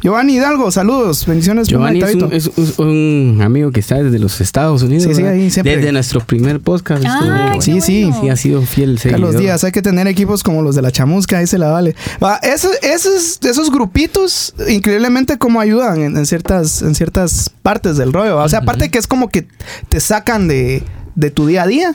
Giovanni Hidalgo, saludos, bendiciones. Giovanni es un, es un- un amigo que está desde los Estados Unidos. Sí, sí, ahí siempre. Desde nuestro primer podcast. Qué Sí, sí. Sí, ha sido fiel seguidor. Carlos Díaz, hay que tener equipos como los de la chamusca, ahí se la vale. Va, esos, esos, esos grupitos, increíblemente, como ayudan en, en ciertas, en ciertas partes del rollo. ¿va? O sea, aparte que es como que te sacan de, de tu día a día.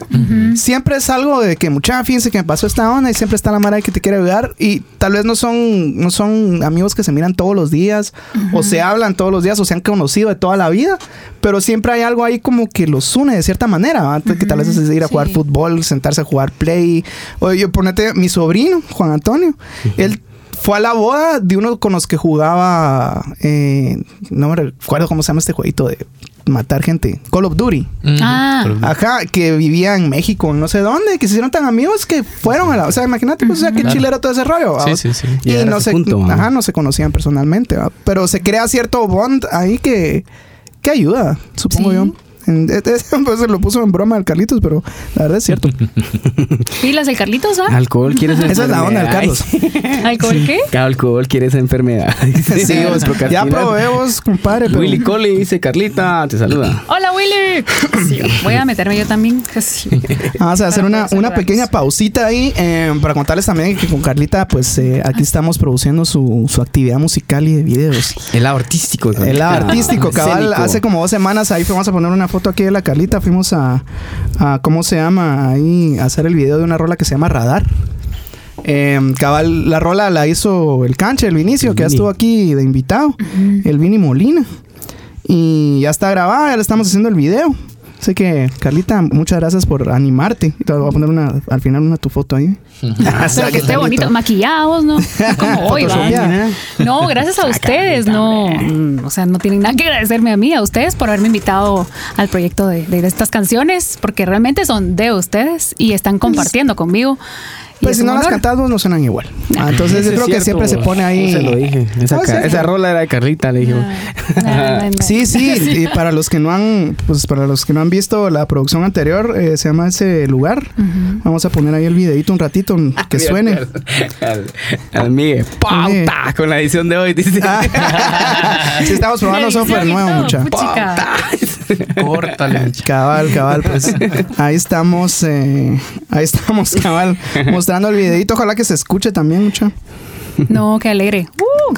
Siempre es algo de que, mucha, fíjense que me pasó esta onda y siempre está la mara que te quiere ayudar. Y tal vez no son, no son amigos que se miran todos los días, o se hablan todos los días, o se han conocido de toda la vida. Pero siempre hay algo ahí como que los une de cierta manera. ¿va? Que tal vez es ir a jugar fútbol, sentarse a jugar play. Oye, yo ponete mi sobrino, Juan Antonio. Él fue a la boda de uno con los que jugaba. eh, no me recuerdo cómo se llama este jueguito de matar gente. Call of Duty. Ah. Pero- Ajá, que vivía en México, no sé dónde, que se hicieron tan amigos que fueron a la. O sea, imagínate, pues, o sea, qué Claro. chilero todo ese rollo. Sí, ¿va? sí, sí. Y no se, ajá, no se conocían personalmente, ¿va? pero se crea cierto bond ahí que, que ayuda, supongo Sí. yo. Pues se lo puso en broma al Carlitos, pero la verdad es cierto. Pilas del Carlitos, ¿va? Alcohol quieres Esa es la onda del Carlos. ¿Alcohol qué? Alcohol quieres enfermedad. Sí, vos, ya probé vos, compadre, pero Willy Coley dice Carlita, te saluda. Hola, Willy. Sí, voy a meterme yo también. Sí. vamos a hacer una, una pequeña pausita ahí eh, para contarles también que con Carlita, pues eh, aquí estamos produciendo su, su actividad musical y de videos. El lado artístico. El lado artístico, cabal. Escénico. Hace como dos semanas ahí fuimos a poner una foto aquí de la Carlita. Fuimos a, a ¿cómo se llama? Ahí a hacer el video de una rola que se llama Radar. Eh, cabal, la rola la hizo el canche, el Vinicio, El que ya estuvo aquí de invitado. El Vini Molina. Y ya está grabada, ya le estamos haciendo el video. Así que, Carlita, muchas gracias por animarte. Te voy a poner una, al final una tu foto ahí. Pero que esté bonito, maquillados, ¿no? Como hoy, va. No, gracias a ustedes, no. mm, O sea, no tienen nada que agradecerme a mí, a ustedes por haberme invitado al proyecto de, de estas canciones, porque realmente son de ustedes y están compartiendo conmigo. Pues es si no las cantamos no suenan igual. Ah, entonces yo Eso es creo que siempre se pone ahí. Se lo dije. Esa, Ah, ca- sí. esa rola era de Carlita, le dije. No, no, no. Sí, sí, y para los que no han, pues para los que no han visto la producción anterior, eh, se llama ese lugar. Vamos a poner ahí el videito un ratito que suene. Al, al Miguel. ¡Pauta! Con la edición de hoy, dice. Ah. Sí, estamos probando software nuevo, mucha. puchica. Córtale. Cabal, cabal, pues ahí estamos, eh, ahí estamos, cabal, mostrando el videito. Ojalá que se escuche también, mucha. No, qué alegre. Uh.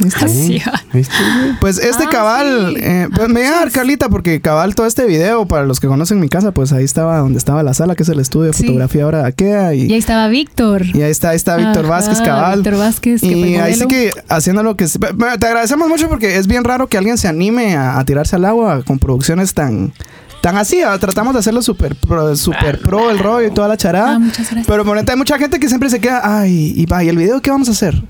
Pues este Ah, cabal, sí. eh, pues me voy a dar Carlita porque cabal todo este video, para los que conocen mi casa, pues ahí estaba donde estaba la sala, que es el estudio de Sí. fotografía ahora de Akea. Y Y, ahí estaba Víctor. y ahí está, ahí está Víctor Ajá, Vázquez, cabal. Víctor Vázquez, que y ahí sí que haciendo lo que... te agradecemos mucho porque es bien raro que alguien se anime a, a tirarse al agua con producciones tan... Tan así, ah, tratamos de hacerlo súper pro, super pro el rollo y toda la charada. Ah, muchas gracias. Pero por hay mucha gente que siempre se queda, ay, y va, ¿y el video qué vamos a hacer?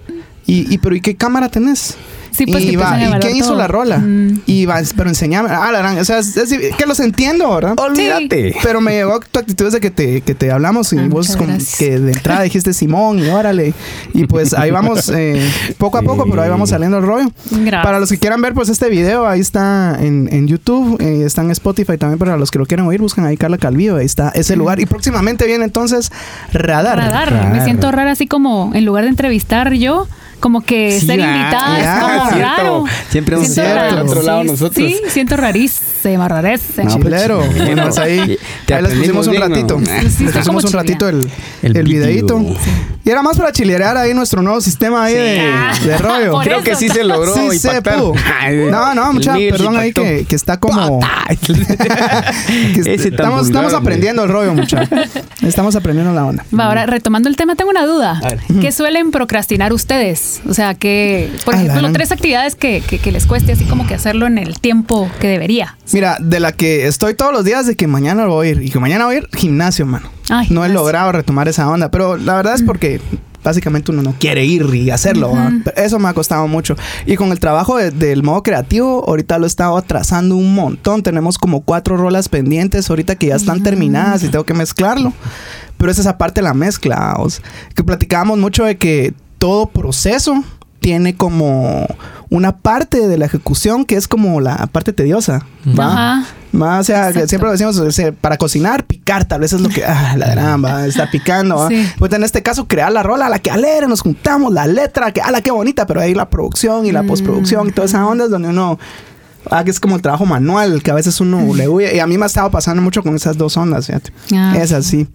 Y, y pero ¿y qué cámara tenés? Sí, pues, y que va, ¿y quién hizo todo. la rola? Mm. Y va, pero enseñame. Ah, la gran, o sea, es- es- que los entiendo, ¿verdad? Olvídate. Pero me llegó tu actitud desde que te, que te hablamos y Ah, vos gracias. que de entrada dijiste Simón y órale. Y pues ahí vamos eh, poco a poco, pero ahí vamos saliendo el rollo. Gracias. Para los que quieran ver pues este video, ahí está en, en YouTube, eh, está en Spotify también para los que lo quieran oír, buscan ahí Carla Calvillo, ahí está ese lugar. Y próximamente viene entonces Radar. Radar. Radar. Me siento rara así como en lugar de entrevistar yo, como que Sí, ser invitada ya, es como cierto. raro. Siempre raro. del otro lado Sí, nosotros. Sí, siento rarísima, rareza. No, pues, Chilero. Bueno, pues ahí, Te ahí les pusimos un bien, ratito. ¿no? Sí, les pusimos un ratito el, El videíto. Y era más para chilerear ahí nuestro nuevo sistema ahí de, Ah, de rollo. por Creo eso. que sí se logró Sí se pudo. No, no, mucha, perdón ahí que, que está como... que Ese tan estamos, vulgar, estamos aprendiendo el rollo, mucha. Estamos aprendiendo la onda. Va, ahora retomando el tema, tengo una duda. A. ¿Qué suelen procrastinar ustedes? O sea, que, por Ah, ejemplo, tres actividades que, que- que les cueste así como que hacerlo en el tiempo que debería. Mira, de la que estoy todos los días de que mañana voy a ir y que mañana voy a ir gimnasio, mano. Ah, No he logrado retomar esa onda, pero la verdad es porque básicamente uno no quiere ir y hacerlo. ¿va? Pero Eso me ha costado mucho. Y con el trabajo de- del modo creativo, ahorita lo he estado atrasando un montón. Tenemos como cuatro rolas pendientes ahorita que ya están terminadas y tengo que mezclarlo. Pero es esa parte de la mezcla. o sea, que platicábamos mucho de que todo proceso tiene como una parte de la ejecución que es como la parte tediosa. ¿va? Ajá. Más, o sea, Exacto. siempre lo decimos, para cocinar, picar, tal vez es lo que, ah, la gran, va, está picando. ¿va? Sí. Pues en este caso, crear la rola, la que alegre, nos juntamos, la letra, que, ah, la que bonita, pero ahí la producción y la Mm. postproducción y toda esa onda es donde uno, ah, que es como el trabajo manual, que a veces uno le huye. Y a mí me ha estado pasando mucho con esas dos ondas, fíjate. Ah. Es así.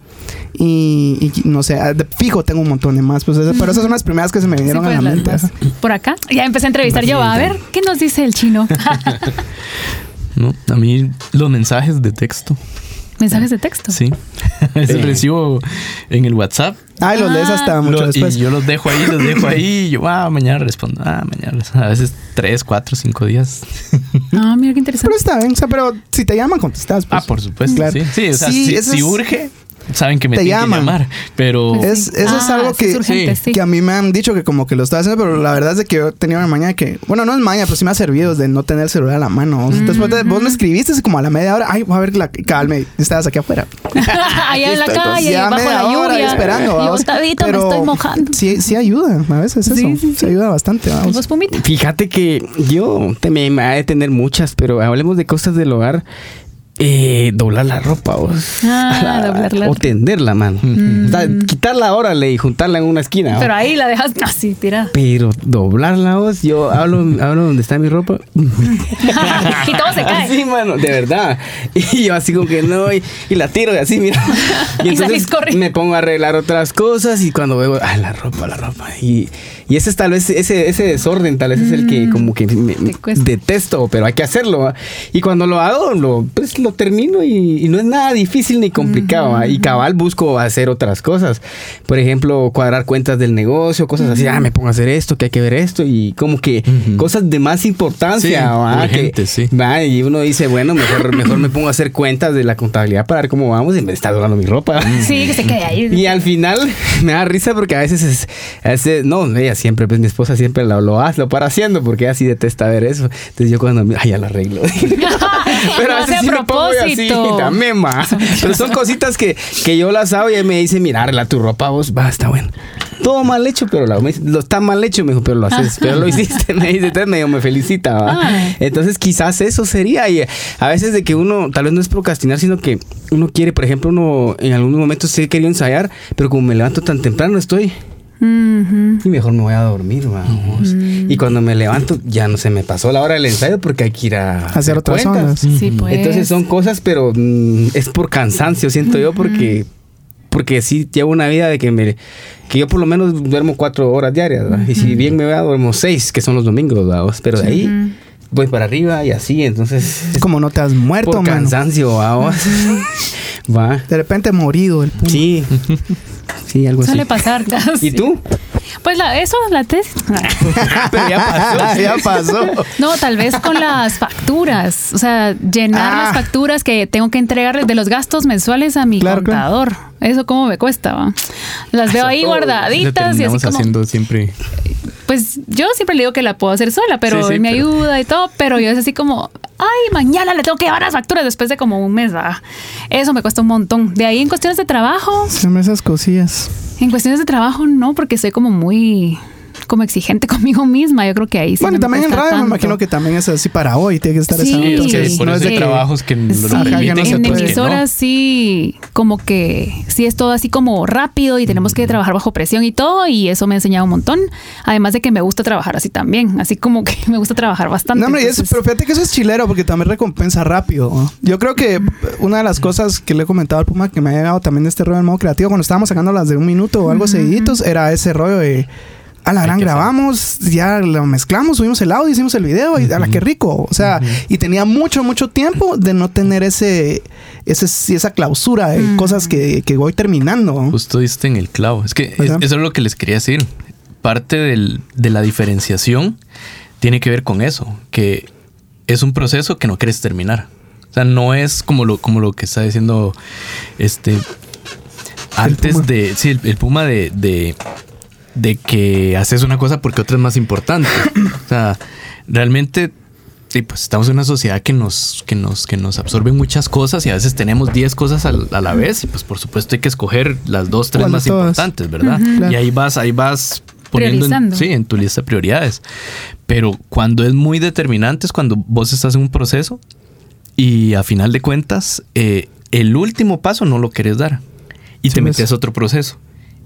Y, y no sé, ah, de fijo tengo un montón de más, pues, pero esas son las primeras que se me Sí, vinieron pues, a la las mente. Por acá. Ya empecé a entrevistar yo. A ver, ¿qué nos dice el chino? No, a mí los mensajes de texto, Mensajes de texto. sí. Eso recibo en el WhatsApp. Ay, los lees hasta mucho Lo- después. Y yo los dejo ahí, los dejo ahí. Y yo, ah, mañana respondo. Ah, mañana. A veces tres, cuatro, cinco días. Ah, mira qué interesante. Pero está bien, o sea, pero si te llaman, contestas. Pues. ah, por supuesto. Claro. Sí, sí, o sea, Sí, si, eso si es- urge, saben que me Te tienen llaman. que llamar. Pero Pues Es, eso es Ah, algo que, es urgente, sí, que a mí me han dicho que como que lo estoy haciendo, pero la verdad es de que yo tenía una mañana que, bueno, no es maña, pero sí me ha servido de no tener el celular a la mano. De- vos me escribiste así como a la media hora, ay, voy a ver la calme, estabas aquí afuera. Allá en la calle, ya bajo media la hora lluvia. esperando. Y yo, vamos. Tabita, me Pero estoy mojando. Sí, sí ayuda, a veces eso. Sí, sí, Se ayuda bastante. ¿Y vamos. vos? Fíjate que yo también me ha de tener muchas, pero hablemos de cosas del hogar. Eh, doblar la ropa vos. Ah, doblar la o ropa. tenderla, mano. O sea, quitarla órale y juntarla en una esquina. Pero ahí la dejas así, tirada. Pero doblarla vos, yo hablo, hablo donde está mi ropa. y todo se cae. Sí, mano, de verdad. Y yo así como que no, y, y la tiro y así, mira. Y salís corriendo. me pongo a arreglar otras cosas y cuando veo, ah, la ropa, la ropa. Y, y ese es tal vez, ese, ese desorden tal vez es el que como que me- Mm, detesto, pero hay que hacerlo. ¿va? Y cuando lo hago, lo, pues lo termino y, y no es nada difícil ni complicado. ¿va? Y cabal busco hacer otras cosas. Por ejemplo, cuadrar cuentas del negocio, cosas así. Ah, me pongo a hacer esto, que hay que ver esto. Y como que cosas de más importancia. Sí, ¿va? Que- urgentes, sí. va, y uno dice, bueno, mejor, mejor me pongo a hacer cuentas de la contabilidad para ver cómo vamos y me está durando mi ropa. Sí, que se quede ahí. Y al final me da risa porque a veces es, a veces, no, ella siempre, pues mi esposa siempre lo, lo hace, lo para haciendo porque ella sí detesta ver eso. Entonces yo cuando, ay, ya lo arreglo. Lo hace a sí me pongo así, propósito. también, ma. Pero son cositas que, que yo las hago y ella me dice, mira, arregla tu ropa vos, va, está bueno. Todo mal hecho, pero lo, lo está mal hecho, me dijo, pero lo haces, pero lo hiciste, me dice, entonces medio me felicita, ¿va? Ah. Entonces quizás eso sería, y a veces de que uno, tal vez no es procrastinar, sino que uno quiere, por ejemplo, uno en algún momento sí he querido ensayar, pero como me levanto tan temprano estoy, Y mejor me voy a dormir, vamos. Y cuando me levanto, ya no se me pasó la hora del ensayo porque hay que ir a Hacer otras cuentas. ondas. Sí, pues. Entonces son cosas, pero mm, es por cansancio, siento yo, porque porque sí llevo una vida de que me que yo por lo menos duermo cuatro horas diarias, ¿va? y si bien me va duermo seis, que son los domingos, ¿va? pero de ahí voy para arriba y así, entonces Es como no te has muerto, por mano. cansancio, ¿va? va. De repente morido el puma. Sí, sí, algo así. Suele pasar. ¿Y tú? Pues la, eso, la tesis. pero ya pasó. ya pasó. No, tal vez con las facturas. O sea, llenar Ah. las facturas que tengo que entregarle de los gastos mensuales a mi Claro, claro. contador. Eso cómo me cuesta, va? Las veo ahí guardaditas y así como. haciendo siempre. Pues yo siempre le digo que la puedo hacer sola, pero Sí, sí, él me pero- ayuda y todo, pero yo es así como, ay, mañana le tengo que llevar las facturas después de como un mes, va. Eso me cuesta un montón. De ahí en cuestiones de trabajo, Siempre esas cosillas. en cuestiones de trabajo no, porque soy como muy como exigente conmigo misma. Yo creo que ahí sí bueno, no también en radio me imagino que también es así para hoy. Tiene que estar Sí, esa Sí, entonces, por no es eso de hay que- trabajos que lo Sí, Ajá, que no en que emisoras sí, como que sí es todo así como rápido y tenemos que trabajar bajo presión y todo y eso me ha enseñado un montón. Además de que me gusta trabajar así también, así como que me gusta trabajar bastante. No, hombre, entonces- pero fíjate que eso es chilero porque también recompensa rápido. Yo creo que una de las cosas que le he comentado al Puma que me ha llegado también de este rollo del modo creativo cuando estábamos sacando las de un minuto o algo seguiditos era ese rollo de a la gran hacer. grabamos, ya lo mezclamos, subimos el audio, hicimos el video y a la que rico. O sea, y tenía mucho, mucho tiempo de no tener ese, ese esa clausura de cosas que, que voy terminando. Justo diste en el clavo. Es que es- eso es lo que les quería decir. Parte del- de la diferenciación tiene que ver con eso, que es un proceso que no quieres terminar. O sea, no es como lo, como lo que está diciendo este antes Puma. de. Sí, el, el Puma de, de, de que haces una cosa porque otra es más importante. o sea, realmente. Sí, pues estamos en una sociedad que nos, que nos, que nos absorbe muchas cosas y a veces tenemos 10 cosas a, la vez y pues por supuesto hay que escoger las dos, tres ¿Cuál de más todas? importantes, ¿verdad? Claro. Y ahí vas, ahí vas poniendo en, sí, en tu lista de prioridades. Pero cuando es muy determinante es cuando vos estás en un proceso y a final de cuentas eh, el último paso no lo querés dar y Sí, te metes a otro proceso.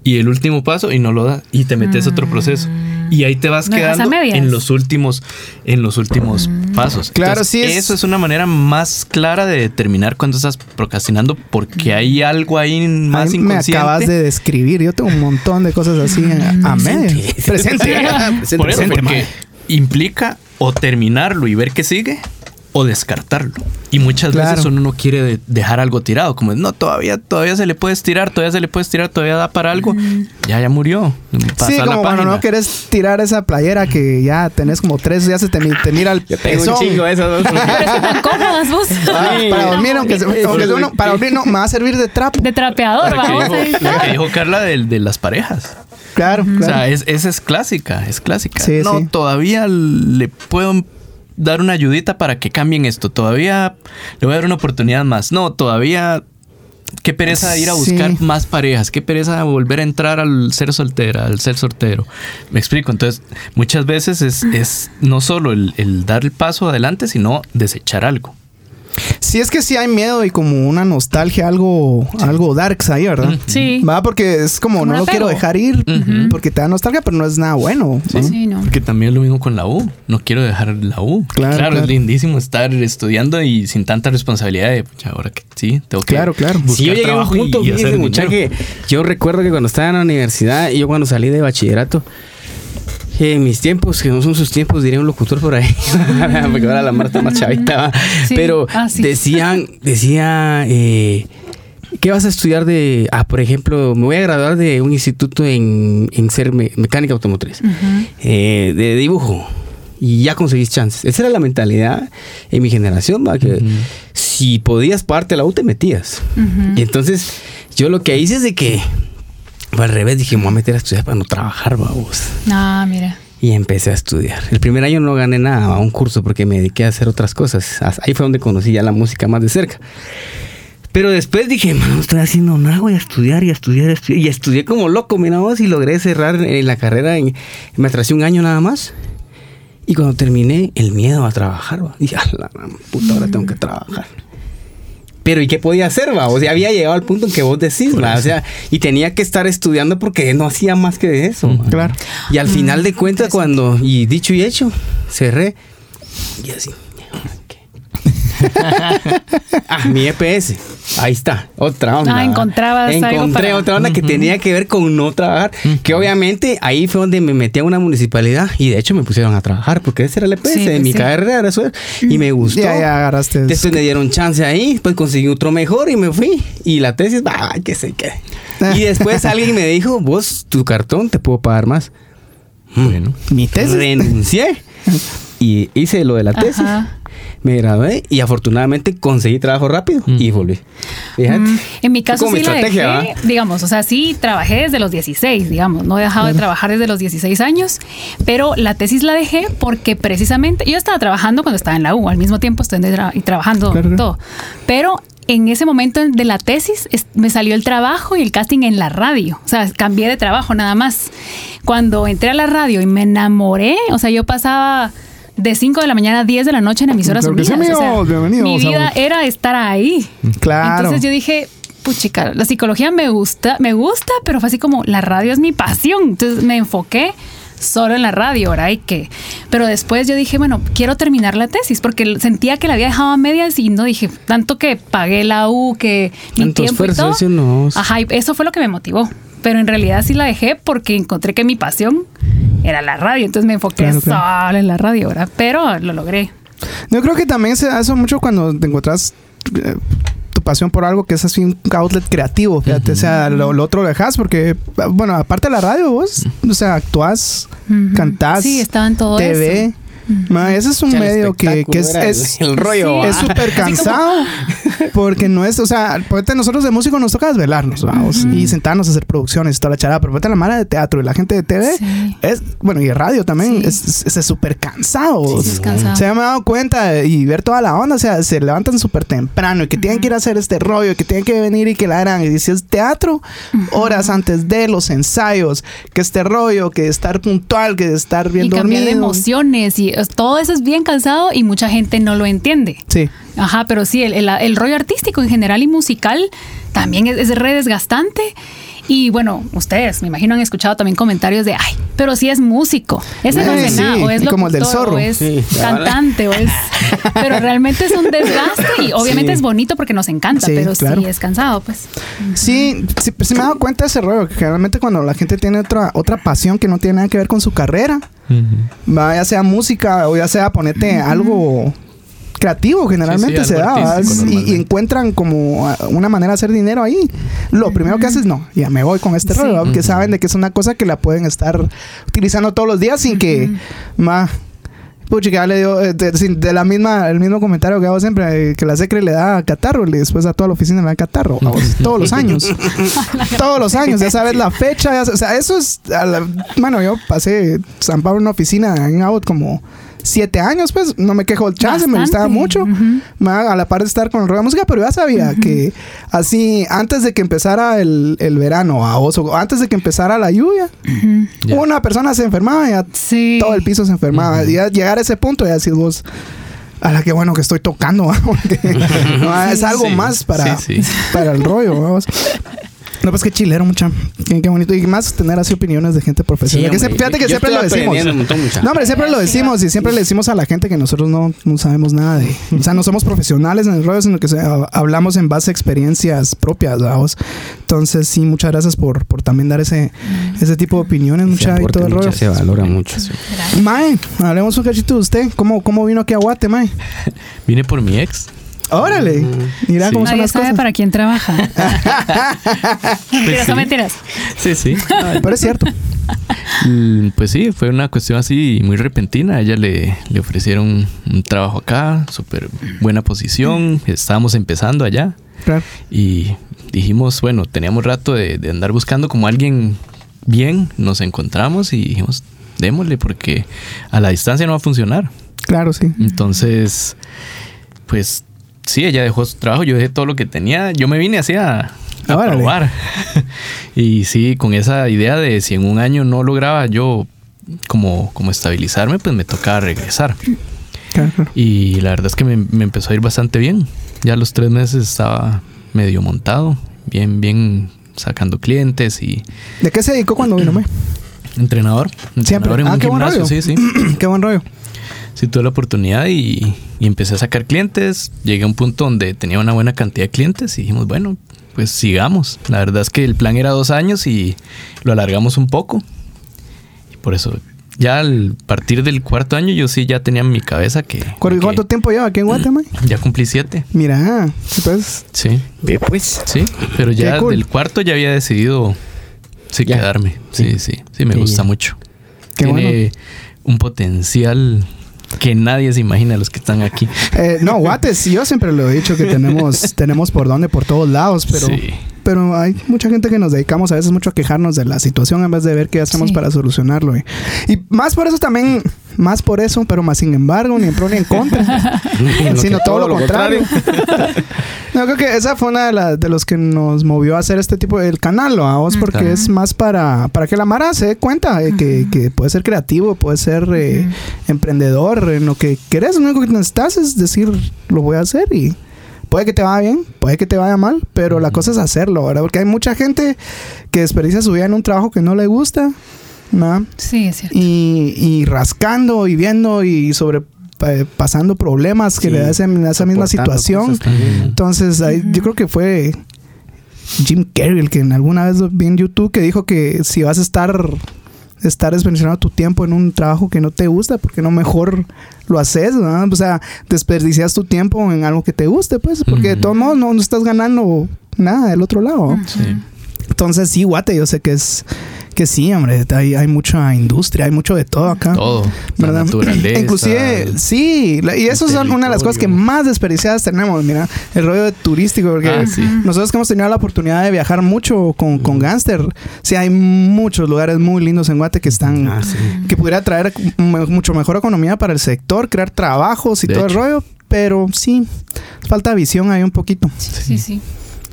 Y el último paso y no lo da y te metes a otro proceso. Y ahí te vas No, quedando en los últimos en los últimos pasos. Claro, sí es- Eso es una manera más clara de determinar cuando estás procrastinando porque hay algo ahí más Ahí me inconsciente. acabas de describir. Yo tengo un montón de cosas así a, a medias. Presente. Presente, Por eso, presente, porque implica o terminarlo y ver qué sigue o descartarlo. Y muchas Claro. veces uno no quiere de- dejar algo tirado, como no, todavía, todavía se le puede estirar, todavía se le puede estirar, todavía da para algo. Ya, ya murió. Pasa Sí, como cuando no querés tirar esa playera que ya tenés como tres, ya se te, te mira el Yo tengo pezón. un chingo de esas dos. Pero están cómodas vos. Ah, para dormir, aunque, se- aunque Eso uno, para dormir no, me va a servir de trapo. De trapeador, Lo que vamos. que dijo Carla de, de las parejas. Claro, O sea, es, esa es clásica, es clásica. Sí, no, sí. todavía le puedo dar una ayudita para que cambien esto. Todavía le voy a dar una oportunidad más. No, todavía. Qué pereza ir a Sí. buscar más parejas. Qué pereza volver a entrar al ser soltera, al ser soltero. Me explico. Entonces, muchas veces es, es no solo el, el dar el paso adelante, sino desechar algo. Sí, es que sí hay miedo y como una nostalgia, algo, algo darks ahí, ¿verdad? Sí. Va, porque es como, no lo apego. quiero dejar ir porque te da nostalgia, pero no es nada bueno. ¿no? Sí, no. Porque también es lo mismo con la U. No quiero dejar la U. Claro, claro. es lindísimo estar estudiando y sin tanta responsabilidad de, pucha, ahora que sí, tengo que Claro, claro. buscar Si yo llegué a un y- punto, y, hacer fíjese, mucha, dinero. que yo recuerdo que cuando estaba en la universidad y yo cuando salí de bachillerato, En mis tiempos, que no son sus tiempos, diría un locutor por ahí. Porque ahora la Marta más chavita. ¿va? Sí. Pero Ah, sí. decían, decía, eh, ¿qué vas a estudiar de? Ah, por ejemplo, me voy a graduar de un instituto en, en ser me- mecánica automotriz, eh, de dibujo. Y ya conseguís chances. Esa era la mentalidad en mi generación, ¿va? que si podías pagarte la U, te metías. Y entonces, yo lo que hice es de que, al revés, dije, me voy a meter a estudiar para no trabajar, vamos. Ah, mira. Y empecé a estudiar. El primer año no gané nada a un curso porque me dediqué a hacer otras cosas. As- Ahí fue donde conocí ya la música más de cerca. Pero después dije, "Man, no estoy haciendo nada, voy a estudiar y a estudiar, y a estudiar". Y estudié como loco, mira vos, y logré cerrar en la carrera. En, me atrasé un año nada más. Y cuando terminé, el miedo a trabajar, va. dije, "A la puta, ahora tengo que trabajar. Pero ¿y qué podía hacer, va? O sea, había llegado al punto en que vos decís, va. O sea, y tenía que estar estudiando porque no hacía más que eso. va. Claro. Y al final de cuentas, cuando, y dicho y hecho, cerré. Y así. ¿qué? ah, mi EPS. Ahí está. Otra onda. Ah, encontrabas algo Encontré para- otra onda que tenía que ver con no trabajar. Que obviamente ahí fue donde me metí a una municipalidad. Y de hecho me pusieron a trabajar porque ese era el EPS Sí, de pues mi sí. carrera. Era eso. Y me gustó. Ya, ya agarraste. Después me dieron chance ahí, después conseguí otro mejor y me fui. Y la tesis, ay, que sé qué. Y después alguien me dijo, vos, tu cartón, te puedo pagar más. Bueno. Mi tesis. Renuncié y hice lo de la tesis. Ajá. Me gradué y afortunadamente conseguí trabajo rápido y volví. Fíjate. Mm, En mi caso sí la estrategia, dejé, digamos, o sea, sí trabajé desde los 16, digamos, no he dejado de trabajar desde los 16 años, pero la tesis la dejé porque precisamente yo estaba trabajando cuando estaba en la U, al mismo tiempo estoy tra- y trabajando Claro, todo, pero en ese momento de la tesis es- me salió el trabajo y el casting en la radio, o sea, cambié de trabajo nada más. Cuando entré a la radio y me enamoré, o sea, yo pasaba de 5 de la mañana a 10 de la noche en emisoras Claro sí, unidas. o sea, amigos, bienvenidos mi vida era estar ahí. Claro. Entonces yo dije, puchica, la psicología me gusta, me gusta, pero fue así como la radio es mi pasión. Entonces me enfoqué solo en la radio, ¿verdad? Y que, pero después yo dije, bueno, quiero terminar la tesis porque sentía que la había dejado a medias y no dije, tanto que pagué la U, que mi Tanto tiempo y esfuerzo, todo. eso no. Ajá, y eso fue lo que me motivó. Pero en realidad sí la dejé porque encontré que mi pasión era la radio. Entonces me enfoqué Claro, claro. solo en la radio, ¿verdad? Pero lo logré. Yo creo que también se da eso mucho cuando te encuentras eh, tu pasión por algo que es así un outlet creativo. Fíjate, o sea, lo, lo otro lo dejas porque, bueno, aparte de la radio, vos, o sea, actuás, Ujú. cantás, Sí, estaba en todo TV. eso. Ma, ese es un Ya medio que, que es, es, el, el rollo. es ¿va? súper cansado porque no es, o sea, ponete nosotros de músicos nos toca desvelarnos, vamos, y sentarnos a hacer producciones y toda la charada, pero ponete la mala de teatro y la gente de TV Sí. es, bueno, y de radio también, Sí. es es- es súper cansado. Sí, es cansado. O sea, me he dado cuenta y ver toda la onda, o sea, se levantan súper temprano y que tienen que ir a hacer este rollo, y que tienen que venir y que la harán, y si es teatro, horas antes de los ensayos, que este rollo, que estar puntual, que estar bien y cambiar de dormido. emociones y todo eso es bien cansado y mucha gente no lo entiende. Sí. Ajá, pero sí, el, el- el rollo artístico en general y musical también es, es re desgastante. Y bueno, ustedes, me imagino, han escuchado también comentarios de, ay, pero si es músico, ese no Eh, es de nada, sí, o es como el del locutor, zorro. o es Sí, cantante, o es... Pero realmente es un desgaste y obviamente Sí. es bonito porque nos encanta, Sí, pero claro. sí es cansado, pues. Sí, sí, sí me he dado cuenta de ese rollo, que generalmente cuando la gente tiene otra, otra pasión que no tiene nada que ver con su carrera, va, ya sea música o ya sea ponerte algo creativo, generalmente Sí, sí, se da, y, encuentran como ah, una manera de hacer dinero ahí. Lo primero que haces, no, ya me voy con este Sí. rollo, porque saben de que es una cosa que la pueden estar utilizando todos los días sin que, más Puchi, que ya le dio eh, de, la misma, el mismo comentario que hago siempre, eh, que la secre le da catarro y después a toda la oficina le da catarro. a vos, todos los años. todos los años, ya sabes la fecha. ya o sea, eso es. a la- bueno, yo pasé San Pablo en una oficina en Out como siete años, pues no me quejo el chance, me gustaba mucho. Ma, A la par de estar con el rollo de música, pero ya sabía que así, antes de que empezara el, el verano, a vos, o antes de que empezara la lluvia, Ya. una persona se enfermaba y ya Sí. todo el piso se enfermaba. Y ya llegar a ese punto y decir vos, a la que bueno que estoy tocando, es algo Sí, más para, sí, sí. para el rollo. vamos. No, pues qué chilero, mucha. Qué, qué bonito. Y más tener así opiniones de gente profesional. Sí, Que se- hombre, fíjate que yo siempre lo decimos. montón. No, hombre, siempre lo decimos y siempre le decimos a la gente que nosotros no, no sabemos nada de. O sea, no somos profesionales en el rollo, sino que se- hablamos en base a experiencias propias, vamos. Entonces, sí, muchas gracias por, por también dar ese, ese tipo de opiniones, Ese mucha y todo el rollo. se valora mucho. Mae, hablemos un cachito de usted. ¿Cómo, cómo vino aquí a Guate, Mae? Vine por mi ex. Órale. Mira Sí. cómo son Nadie las sabe cosas. para quién trabaja. mentiras, sí. no mentiras. Sí, sí. Pero es cierto. Mm, Pues sí, fue una cuestión así muy repentina. A ella le, le ofrecieron un trabajo acá, súper buena posición. Estábamos empezando allá Claro. y dijimos, bueno, teníamos rato de, de andar buscando como alguien bien. Nos encontramos y dijimos, démosle porque a la distancia no va a funcionar. Claro, sí. Entonces, pues sí, ella dejó su trabajo, yo dejé todo lo que tenía. Yo me vine así a, probar. y sí, con esa idea de si en un año no lograba yo como, como estabilizarme, pues me tocaba regresar. Claro. Y la verdad es que me, me empezó a ir bastante bien. Ya a los tres meses estaba medio montado, bien, bien sacando clientes y ¿De qué se dedicó cuando vino, Mae? entrenador. Siempre. Entrenador en Ah, un qué buen gimnasio, rollo. sí, sí. qué buen rollo. Sí tuve la oportunidad y, y empecé a sacar clientes. Llegué a un punto donde tenía una buena cantidad de clientes y dijimos, bueno, pues sigamos. La verdad es que el plan era dos años y lo alargamos un poco. Y por eso, ya al partir del cuarto año, yo sí ya tenía en mi cabeza que... ¿Cu- que ¿Cuánto tiempo lleva aquí en Guate, Mae? Ya cumplí siete. Mira, pues Sí, Ve, pues. sí. Pero ya cool. del cuarto ya había decidido sí Ya. quedarme. Sí, sí, sí, me gusta mucho. Qué Tiene un potencial que nadie se imagina los que están aquí. Eh, no, Guates, yo siempre lo he dicho que tenemos, tenemos por dónde, por todos lados, pero, Sí. pero hay mucha gente que nos dedicamos a veces mucho a quejarnos de la situación en vez de ver qué hacemos Sí. para solucionarlo. Y, y más por eso también, más por eso, pero más sin embargo, ni en pro ni en contra, sino todo, lo contrario. no, creo que esa fue una de, las de los que nos movió a hacer este tipo del canal. A vos, porque Claro. es más para, para que la Mara se dé cuenta de que, que puede ser creativo, puede ser eh, emprendedor en lo que querés. Lo único que necesitas es decir, lo voy a hacer y puede que te vaya bien, puede que te vaya mal, pero la cosa es hacerlo, ¿verdad? Porque hay mucha gente que desperdicia su vida en un trabajo que no le gusta, ¿no? Sí, es cierto. y, y rascando y viendo y sobre pasando problemas que Sí, le da ese- esa misma situación. Entonces, ahí, yo creo que fue Jim Carrey el que en alguna vez vi en YouTube que dijo que si vas a estar estar desperdiciando tu tiempo en un trabajo que no te gusta, porque no mejor lo haces, ¿no? O sea, desperdicias tu tiempo en algo que te guste, pues, porque de todos modos no, no estás ganando nada del otro lado. Entonces, sí, guate, yo sé que es que sí, hombre, hay, hay mucha industria, hay mucho de todo acá. Todo. La ¿verdad? naturaleza. Inclusive, sí, la- y eso es una de las cosas que más desperdiciadas tenemos, mira, el rollo de turístico, porque Ah, sí. nosotros que hemos tenido la oportunidad de viajar mucho con, con Gangster, sí hay muchos lugares muy lindos en Guate que están, Ah, sí. que pudiera traer mu- mucho mejor economía para el sector, crear trabajos y De todo el rollo, pero sí, falta visión ahí un poquito, Sí, sí.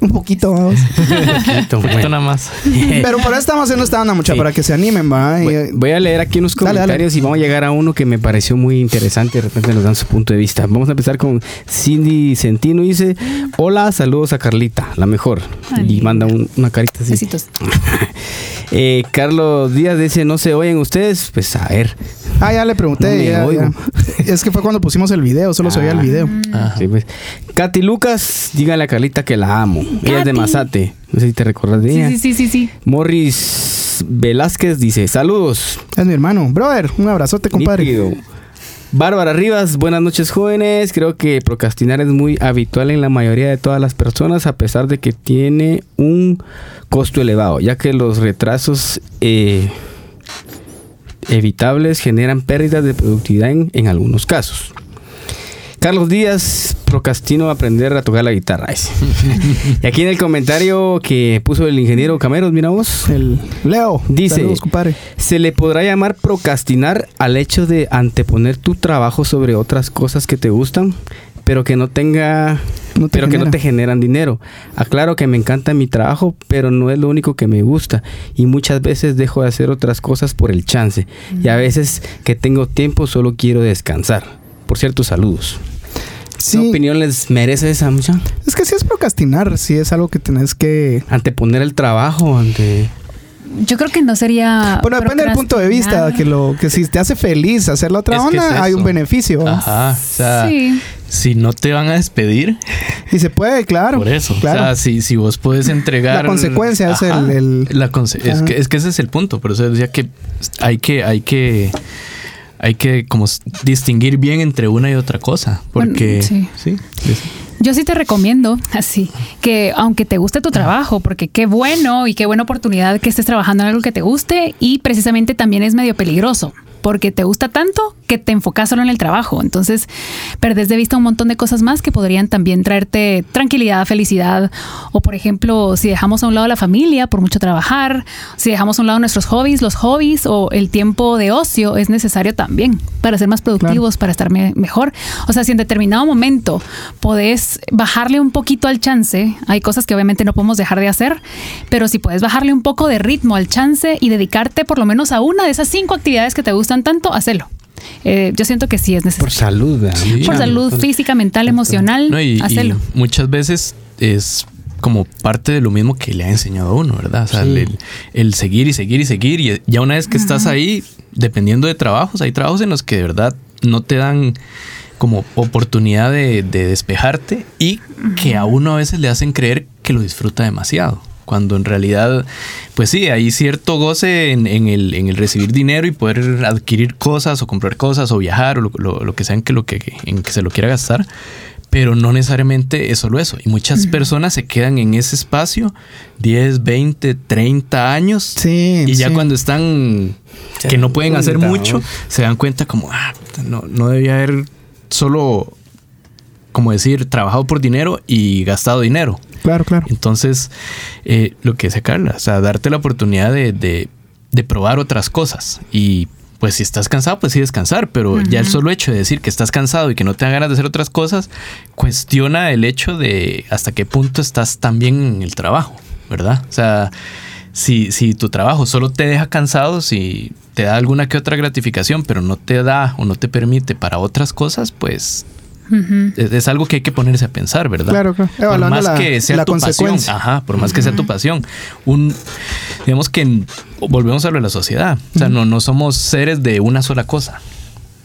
Un poquito, vamos. Poquito, Un poquito bueno. nada más. pero por eso estamos haciendo esta onda mucha, Sí. para que se animen, ¿va? Y, Voy, eh, voy a leer aquí unos Dale, dale. comentarios y vamos a llegar a uno que me pareció muy interesante. De repente nos dan su punto de vista. Vamos a empezar con Cindy Centino. Dice: Hola, saludos a Carlita, la mejor. Ay, y manda un- una carita así. Besitos. Eh, Carlos Díaz dice: ¿No se oyen ustedes? Pues a ver. Ah, ya le pregunté. No ya, oigo. ya. Es que fue cuando pusimos el video, solo se oía el Ah. video. Ajá. Sí, pues. Katy Lucas, dígale a Carlita que la amo. Ella es de Katy. Mazate. No sé si te recuerdas de ella. Sí, sí, sí, sí, sí. Morris Velázquez dice: Saludos. Es mi hermano. Brother, un abrazote, compadre. Nítido. Bárbara Rivas, buenas noches jóvenes. Creo que procrastinar es muy habitual en la mayoría de todas las personas a pesar de que tiene un costo elevado, ya que los retrasos eh, evitables generan pérdidas de productividad en, en algunos casos. Carlos Díaz, procrastino aprender a tocar la guitarra. y aquí en el comentario que puso el ingeniero Cameros, mira vos. El Leo. Dice- Saludos. Se le podrá llamar procrastinar al hecho de anteponer tu trabajo sobre otras cosas que te gustan, pero que no tenga No te pero que no te generan dinero. Aclaro que me encanta mi trabajo, pero no es lo único que me gusta y muchas veces dejo de hacer otras cosas por el chance y a veces que tengo tiempo solo quiero descansar. Por cierto, saludos. Sí. ¿Qué opinión les merece esa mucha? Es que sí es procrastinar, sí es algo que tenés que... Anteponer el trabajo, ante... Yo creo que no sería. Bueno, depende del punto de vista, que lo que si te hace feliz hacer la otra Es onda, es hay un beneficio. Ajá. O sea, Sí. Si no te van a despedir, Y se puede, claro. por eso. Claro. O sea, si, si vos puedes entregar. La consecuencia es el- el- la conse- es, que, es que ese es el punto. Por eso decía que hay que. Hay que hay que como distinguir bien entre una y otra cosa. Bueno, Porque. sí. sí, sí. Yo sí te recomiendo, así, que aunque te guste tu trabajo, porque qué bueno y qué buena oportunidad que estés trabajando en algo que te guste y precisamente también es medio peligroso, porque te gusta tanto que te enfocas solo en el trabajo. Entonces, perdés de vista un montón de cosas más que podrían también traerte tranquilidad, felicidad. O, por ejemplo, si dejamos a un lado la familia por mucho trabajar, si dejamos a un lado nuestros hobbies, los hobbies o el tiempo de ocio es necesario también para ser más productivos, para estar me- mejor. O sea, si en determinado momento podés bajarle un poquito al chance, hay cosas que obviamente no podemos dejar de hacer, pero si puedes bajarle un poco de ritmo al chance y dedicarte por lo menos a una de esas cinco actividades que te gustan tanto, hacelo. Eh, yo siento que sí es Por necesario. salud, ¿verdad? Sí. Por salud física, mental, emocional, No, y, muchas veces es como parte de lo mismo que le ha enseñado a uno, ¿verdad? O sea, Sí. el, el seguir y seguir y seguir. Y ya una vez que estás ahí, dependiendo de trabajos, hay trabajos en los que de verdad no te dan como oportunidad de, de despejarte y que a uno a veces le hacen creer que lo disfruta demasiado. Cuando en realidad, pues sí, hay cierto goce en, en el, en el recibir dinero y poder adquirir cosas o comprar cosas o viajar o lo, lo- lo que sea en que, lo que, en que se lo quiera gastar pero no necesariamente es solo eso. Y muchas personas se quedan en ese espacio 10, 20, 30 años. Sí. Y ya sí. cuando están que no pueden hacer mucho, se dan cuenta como, ah, no, no debía haber solo, como decir, trabajado por dinero y gastado dinero. Claro, claro. Entonces, eh, lo que decía Carla, o sea, darte la oportunidad de, de- de probar otras cosas. Y pues si estás cansado, pues sí descansar, pero ya el solo hecho de decir que estás cansado y que no te dan ganas de hacer otras cosas, cuestiona el hecho de hasta qué punto estás también en el trabajo, ¿verdad? O sea, si, si tu trabajo solo te deja cansado, si te da alguna que otra gratificación, pero no te da o no te permite para otras cosas, pues Es, es algo que hay que ponerse a pensar, ¿verdad? Claro, claro. Por más la- que sea la tu pasión, ajá, por más que sea tu pasión, un digamos que en- volvemos a lo de la sociedad, o sea, no no somos seres de una sola cosa.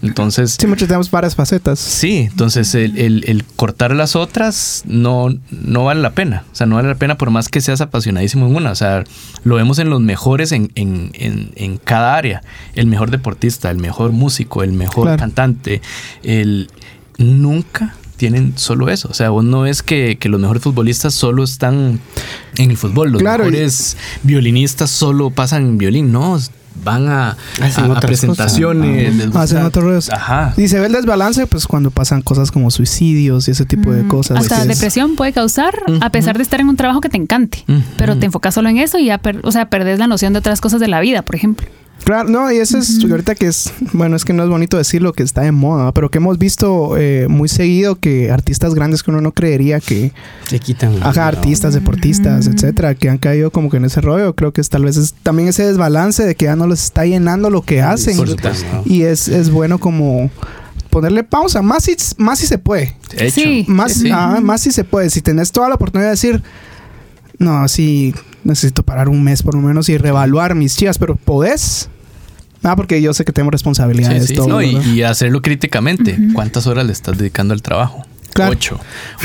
Entonces, Sí, muchos tenemos varias facetas. Sí, entonces el, el- el cortar las otras no, no vale la pena. O sea, no vale la pena por más que seas apasionadísimo en una. O sea, lo vemos en los mejores en, en- en- en cada área. El mejor deportista, el mejor músico, el mejor Claro. cantante. El, nunca tienen solo eso. O sea, vos no ves que, que los mejores futbolistas solo están en el fútbol. Los Claro, y- mejores violinistas solo pasan en violín. No, van a, Hacen a- a presentaciones. gusta- Hacen otros. Ajá. Y se ve el desbalance, pues cuando pasan cosas como suicidios y ese tipo de cosas. Hasta depresión puede causar, a pesar de estar en un trabajo que te encante. Pero te enfocas solo en eso y ya, per- o sea, perdés la noción de otras cosas de la vida, por ejemplo. Claro, no, y eso es ahorita que es, bueno, es que no es bonito decirlo que está de moda, pero que hemos visto eh, muy seguido que artistas grandes que uno no creería que, Se quitan. ajá, artistas, deportistas, etcétera, que han caído como que en ese rollo. Creo que es tal vez es también ese desbalance de que ya no les está llenando lo que hacen. Por supuesto. Y es, es bueno como ponerle pausa, más si, más si se puede. Hecho. Sí. Más, Sí, ah, más si se puede. Si tenés toda la oportunidad de decir, no, sí, necesito parar un mes por lo menos y reevaluar mis chivas, pero podés. Ah, porque yo sé que tengo Sí, responsabilidades. sí, todo, no, y, hacerlo críticamente. ¿Cuántas horas le estás dedicando al trabajo? Claro. Ocho.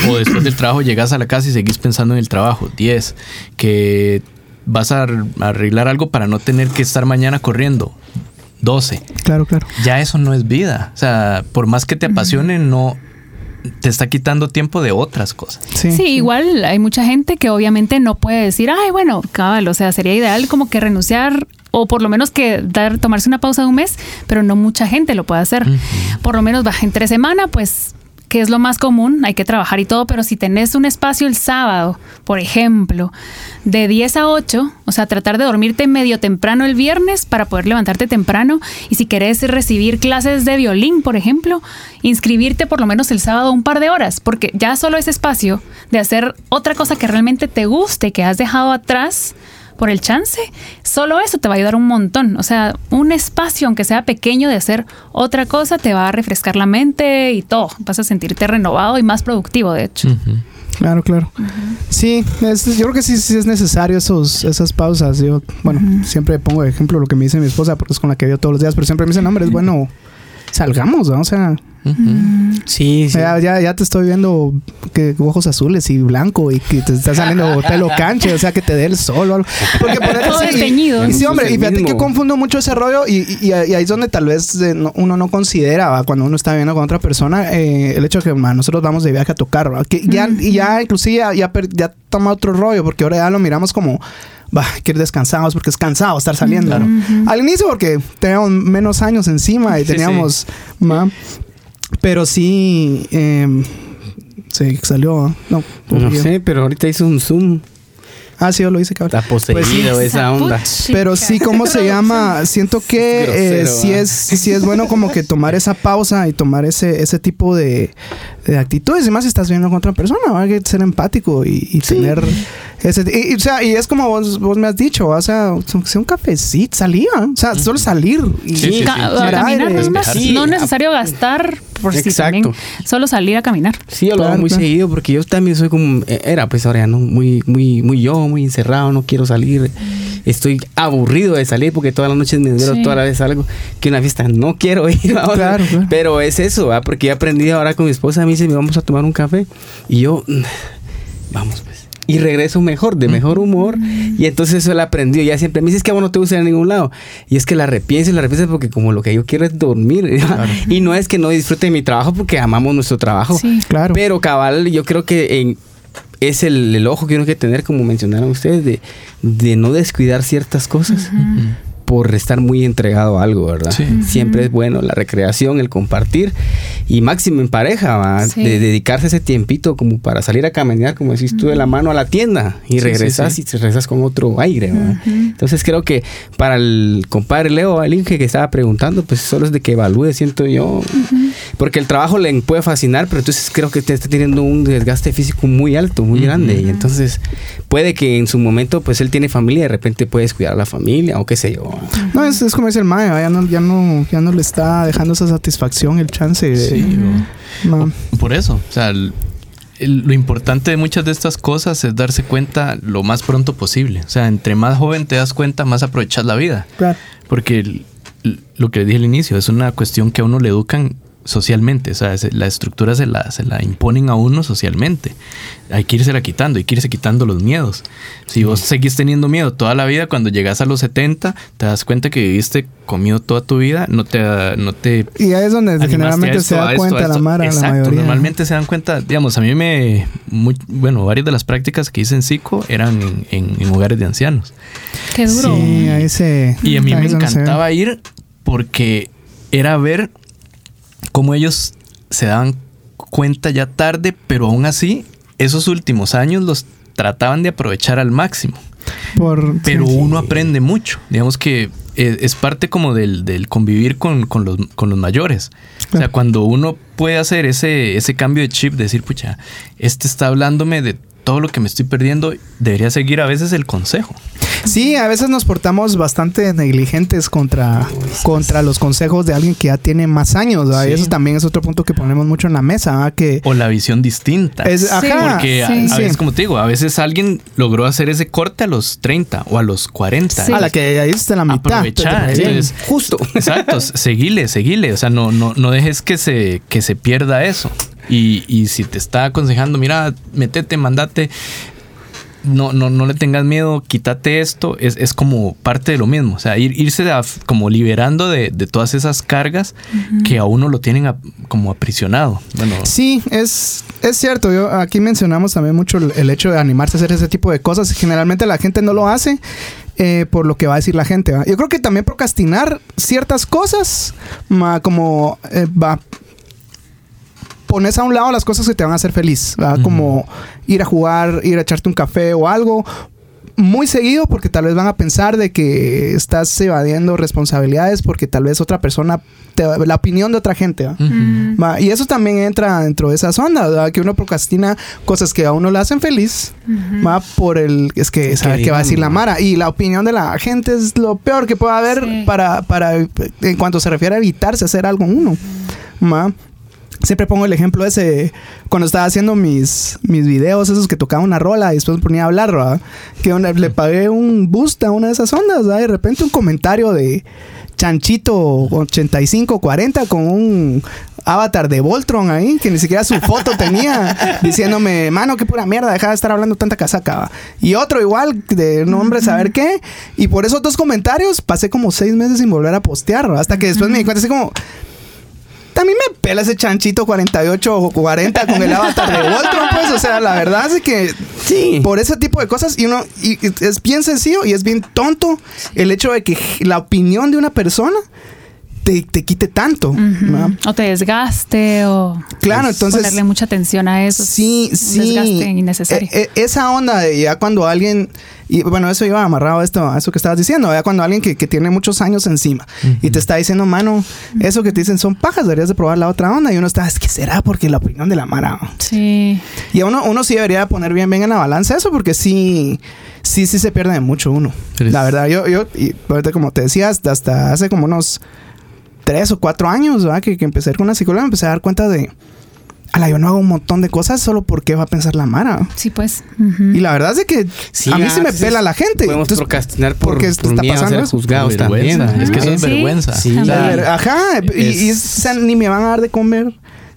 O después del trabajo llegas a la casa y seguís pensando en el trabajo. Diez. Que vas a ar- arreglar algo para no tener que estar mañana corriendo. Doce. Claro, claro. Ya eso no es vida. O sea, por más que te apasione, no te está quitando tiempo de otras cosas. Sí, Sí, igual hay mucha gente que obviamente no puede decir, ay, bueno, cabal, o sea, sería ideal como que renunciar o por lo menos que dar, tomarse una pausa de un mes, pero no mucha gente lo puede hacer. Por lo menos baja entre semana, pues que es lo más común, hay que trabajar y todo, pero si tenés un espacio el sábado, por ejemplo, de 10 a 8, o sea, tratar de dormirte medio temprano el viernes para poder levantarte temprano, y si querés recibir clases de violín, por ejemplo, inscribirte por lo menos el sábado un par de horas, porque ya solo ese espacio de hacer otra cosa que realmente te guste, que has dejado atrás, por el chance, solo eso te va a ayudar un montón. O sea, un espacio, aunque sea pequeño, de hacer otra cosa, te va a refrescar la mente y todo. Vas a sentirte renovado y más productivo, de hecho. Claro, claro. Sí, es- yo creo que sí, sí es necesario esos, esas pausas. Yo, bueno, siempre pongo de ejemplo lo que me dice mi esposa, porque es con la que veo todos los días, pero siempre me dice, no, hombre, es bueno, salgamos, ¿no? O sea, Sí, sí. ya, ya, ya te estoy viendo que ojos azules y blanco y que te está saliendo pelo canche, o sea, que te dé el sol o algo. Porque por Todo sí, desteñido. y sí, hombre, y fíjate que confundo mucho ese rollo y, y- y ahí es donde tal vez eh, no- uno no considera ¿va? cuando uno está viviendo con otra persona eh, el hecho de que ma, nosotros vamos de viaje a tocar, ¿va? que ya, y ya inclusive ya, ya toma otro rollo porque ahora ya lo miramos como va, que ir descansados porque es cansado estar saliendo. Al inicio porque teníamos menos años encima y Sí, teníamos ma, pero sí eh, se salió, ¿ah? no, No sé, pero ahorita hizo un zoom. Ah, sí, yo lo hice, cabrón. Está poseído esa onda. Pero sí, ¿cómo se llama? Siento que eh, grosero, sí, es, sí es bueno como que tomar esa pausa y tomar ese, ese tipo de actitudes. Y más si estás viendo con otra persona, ¿va? hay que ser empático y, y tener ese... Y, y, o sea, y es como vos, vos me has dicho, ¿va? o sea, un cafecito, salía. O sea, solo salir. Y, Sí, sí, sí. A caminar más. Sí. No es necesario gastar por si Exacto. también. Solo salir a caminar. Sí, yo lo hago muy seguido porque yo también soy como eh, era pues ahora ya no muy muy muy yo, muy encerrado, no quiero salir. Estoy aburrido de salir porque todas las noches me duelo Sí. toda la vez algo que una fiesta no quiero ir. Claro, claro. Pero es eso, ¿va? porque he aprendido ahora con mi esposa, a mí dice, vamos a tomar un café y yo mm, vamos pues. Y regreso mejor, de mejor humor. Y entonces eso lo he aprendido. Ya siempre me dices que vos no te gusta ir a ningún lado. Y es que la arrepientes, la arrepientes porque como lo que yo quiero es dormir. Y no es que no disfrute de mi trabajo porque amamos nuestro trabajo. Sí. Claro. Pero cabal, yo creo que en- es el, el ojo que uno que tener, como mencionaron ustedes, de, de no descuidar ciertas cosas por estar muy entregado a algo, ¿verdad? Sí. Siempre es bueno la recreación, el compartir y máximo en pareja, ¿va? Sí. de dedicarse ese tiempito como para salir a caminar, como decís tú, de la mano a la tienda y Sí, regresas sí, y te regresas con otro aire, ¿va? Entonces creo que para el compadre Leo, el Inge que estaba preguntando, pues solo es de que evalúe, siento yo, porque el trabajo le puede fascinar, pero entonces creo que te está teniendo un desgaste físico muy alto, muy grande, y entonces puede que en su momento, pues él tiene familia, de repente puedes cuidar a la familia, o qué sé yo. No, es, es como dice el Mae, ya no, ya, no, ya no le está dejando esa satisfacción, el chance de... Sí, o-. Por eso, o sea, el- el- lo importante de muchas de estas cosas es darse cuenta lo más pronto posible. O sea, entre más joven te das cuenta, más aprovechas la vida. Claro. Porque el- el- lo que dije al inicio es una cuestión que a uno le educan socialmente. O sea, se- la estructura se la, se la imponen a uno socialmente. Hay que irse quitando, hay que irse quitando los miedos. Si vos seguís teniendo miedo toda la vida, cuando llegas a los 70, te das cuenta que viviste con miedo toda tu vida, no te, no te Y ahí es donde generalmente se da esto, cuenta la mara, la Exacto, mayoría. normalmente se dan cuenta, digamos, a mí me, muy- bueno, varias de las prácticas que hice en psico eran en, en- en hogares de ancianos. Qué duro. Sí, ahí se... Y a mí me encantaba ir porque era ver cómo ellos se daban cuenta ya tarde, pero aún así, esos últimos años los trataban de aprovechar al máximo. Por, Pero sí. uno aprende mucho. Digamos que eh, es parte como del, del convivir con, con los, con los mayores. O sea, cuando uno puede hacer ese, ese cambio de chip, decir, pucha, este está hablándome de todo lo que me estoy perdiendo, debería seguir a veces el consejo. Sí, a veces nos portamos bastante negligentes contra, contra los consejos de alguien que ya tiene más años. eso también es otro punto que ponemos mucho en la mesa. ¿verdad? Que O la visión distinta. es, Sí. ajá, Porque a- Sí. a, sí. veces, como te digo, a veces alguien logró hacer ese corte a los 30 o a los 40. Sí. a la que ahí está la mitad. Aprovechar. Entonces, Justo. Exacto, seguile, seguile. O sea, no, no, no dejes que se, que se pierda eso. Y, y si te está aconsejando, mira, metete, mandate. No, no, no le tengas miedo, quítate esto. Es, es como parte de lo mismo. O sea, ir, irse a- como liberando de, de todas esas cargas que a uno lo tienen a- como aprisionado. Bueno, Sí, es, es cierto. Yo, aquí mencionamos también mucho el, el hecho de animarse a hacer ese tipo de cosas. Generalmente la gente no lo hace eh, por lo que va a decir la gente. ¿va? Yo creo que también procrastinar ciertas cosas, ma, como eh, va, pones a un lado las cosas que te van a hacer feliz, ¿va? como ir a jugar, ir a echarte un café o algo. muy seguido porque tal vez van a pensar de que estás evadiendo responsabilidades porque tal vez otra persona, te- la opinión de otra gente. ¿va? Mm. Va, Y eso también entra dentro de esas ondas, ¿verdad? que uno procrastina cosas que a uno le hacen feliz, va por el es que saber qué va a decir la Mara y la opinión de la gente es lo peor que puede haber Sí. para para en cuanto se refiere a evitarse hacer algo en uno, va. Siempre pongo el ejemplo ese cuando estaba haciendo mis, mis videos, esos que tocaba una rola y después me ponía a hablar, ¿verdad? Que una- le pagué un boost a una de esas ondas, ¿verdad? Y de repente un comentario de Chanchito 8540 con un avatar de Voltron ahí, que ni siquiera su foto tenía, diciéndome, mano, qué pura mierda, deja de estar hablando tanta casaca. ¿va?". Y otro igual, de nombre, saber qué. Y por esos dos comentarios pasé como seis meses sin volver a postear, ¿va? hasta que después me di cuenta así como... También me pela ese chanchito 48 o 40 con el avatar de Voltron, pues. O sea, la verdad es que Sí. por ese tipo de cosas y uno y, y es bien sencillo y es bien tonto el hecho de que la opinión de una persona te, te quite tanto. ¿verdad? O te desgaste o Claro, entonces ponerle mucha atención a eso. es sí, un sí. Desgaste innecesario. E- e- esa onda de ya cuando alguien y bueno, eso iba amarrado a esto, a eso que estabas diciendo, ya cuando alguien que, que tiene muchos años encima y te está diciendo, mano, eso que te dicen son pajas, deberías de probar la otra onda y uno está, es que será porque la opinión de la Mara. sí. Y a uno, uno sí debería poner bien, bien en la balanza eso, porque sí, sí, sí se pierde de mucho uno. La verdad, yo, yo, y ahorita como te decía, hasta, hasta hace como unos tres o cuatro años, ¿verdad? Que, que empecé con una psicóloga, me empecé a dar cuenta de, ala, yo no hago un montón de cosas solo porque va a pensar la Mara. Sí, pues. Y la verdad es que Sí, a mí ah, sí me pela la gente. Podemos Entonces, procrastinar por, porque por está miedo a pasando ser juzgados también. Es que eso es Sí. vergüenza. Sí. a ver, ajá, y, y Es- o sea, ni me van a dar de comer,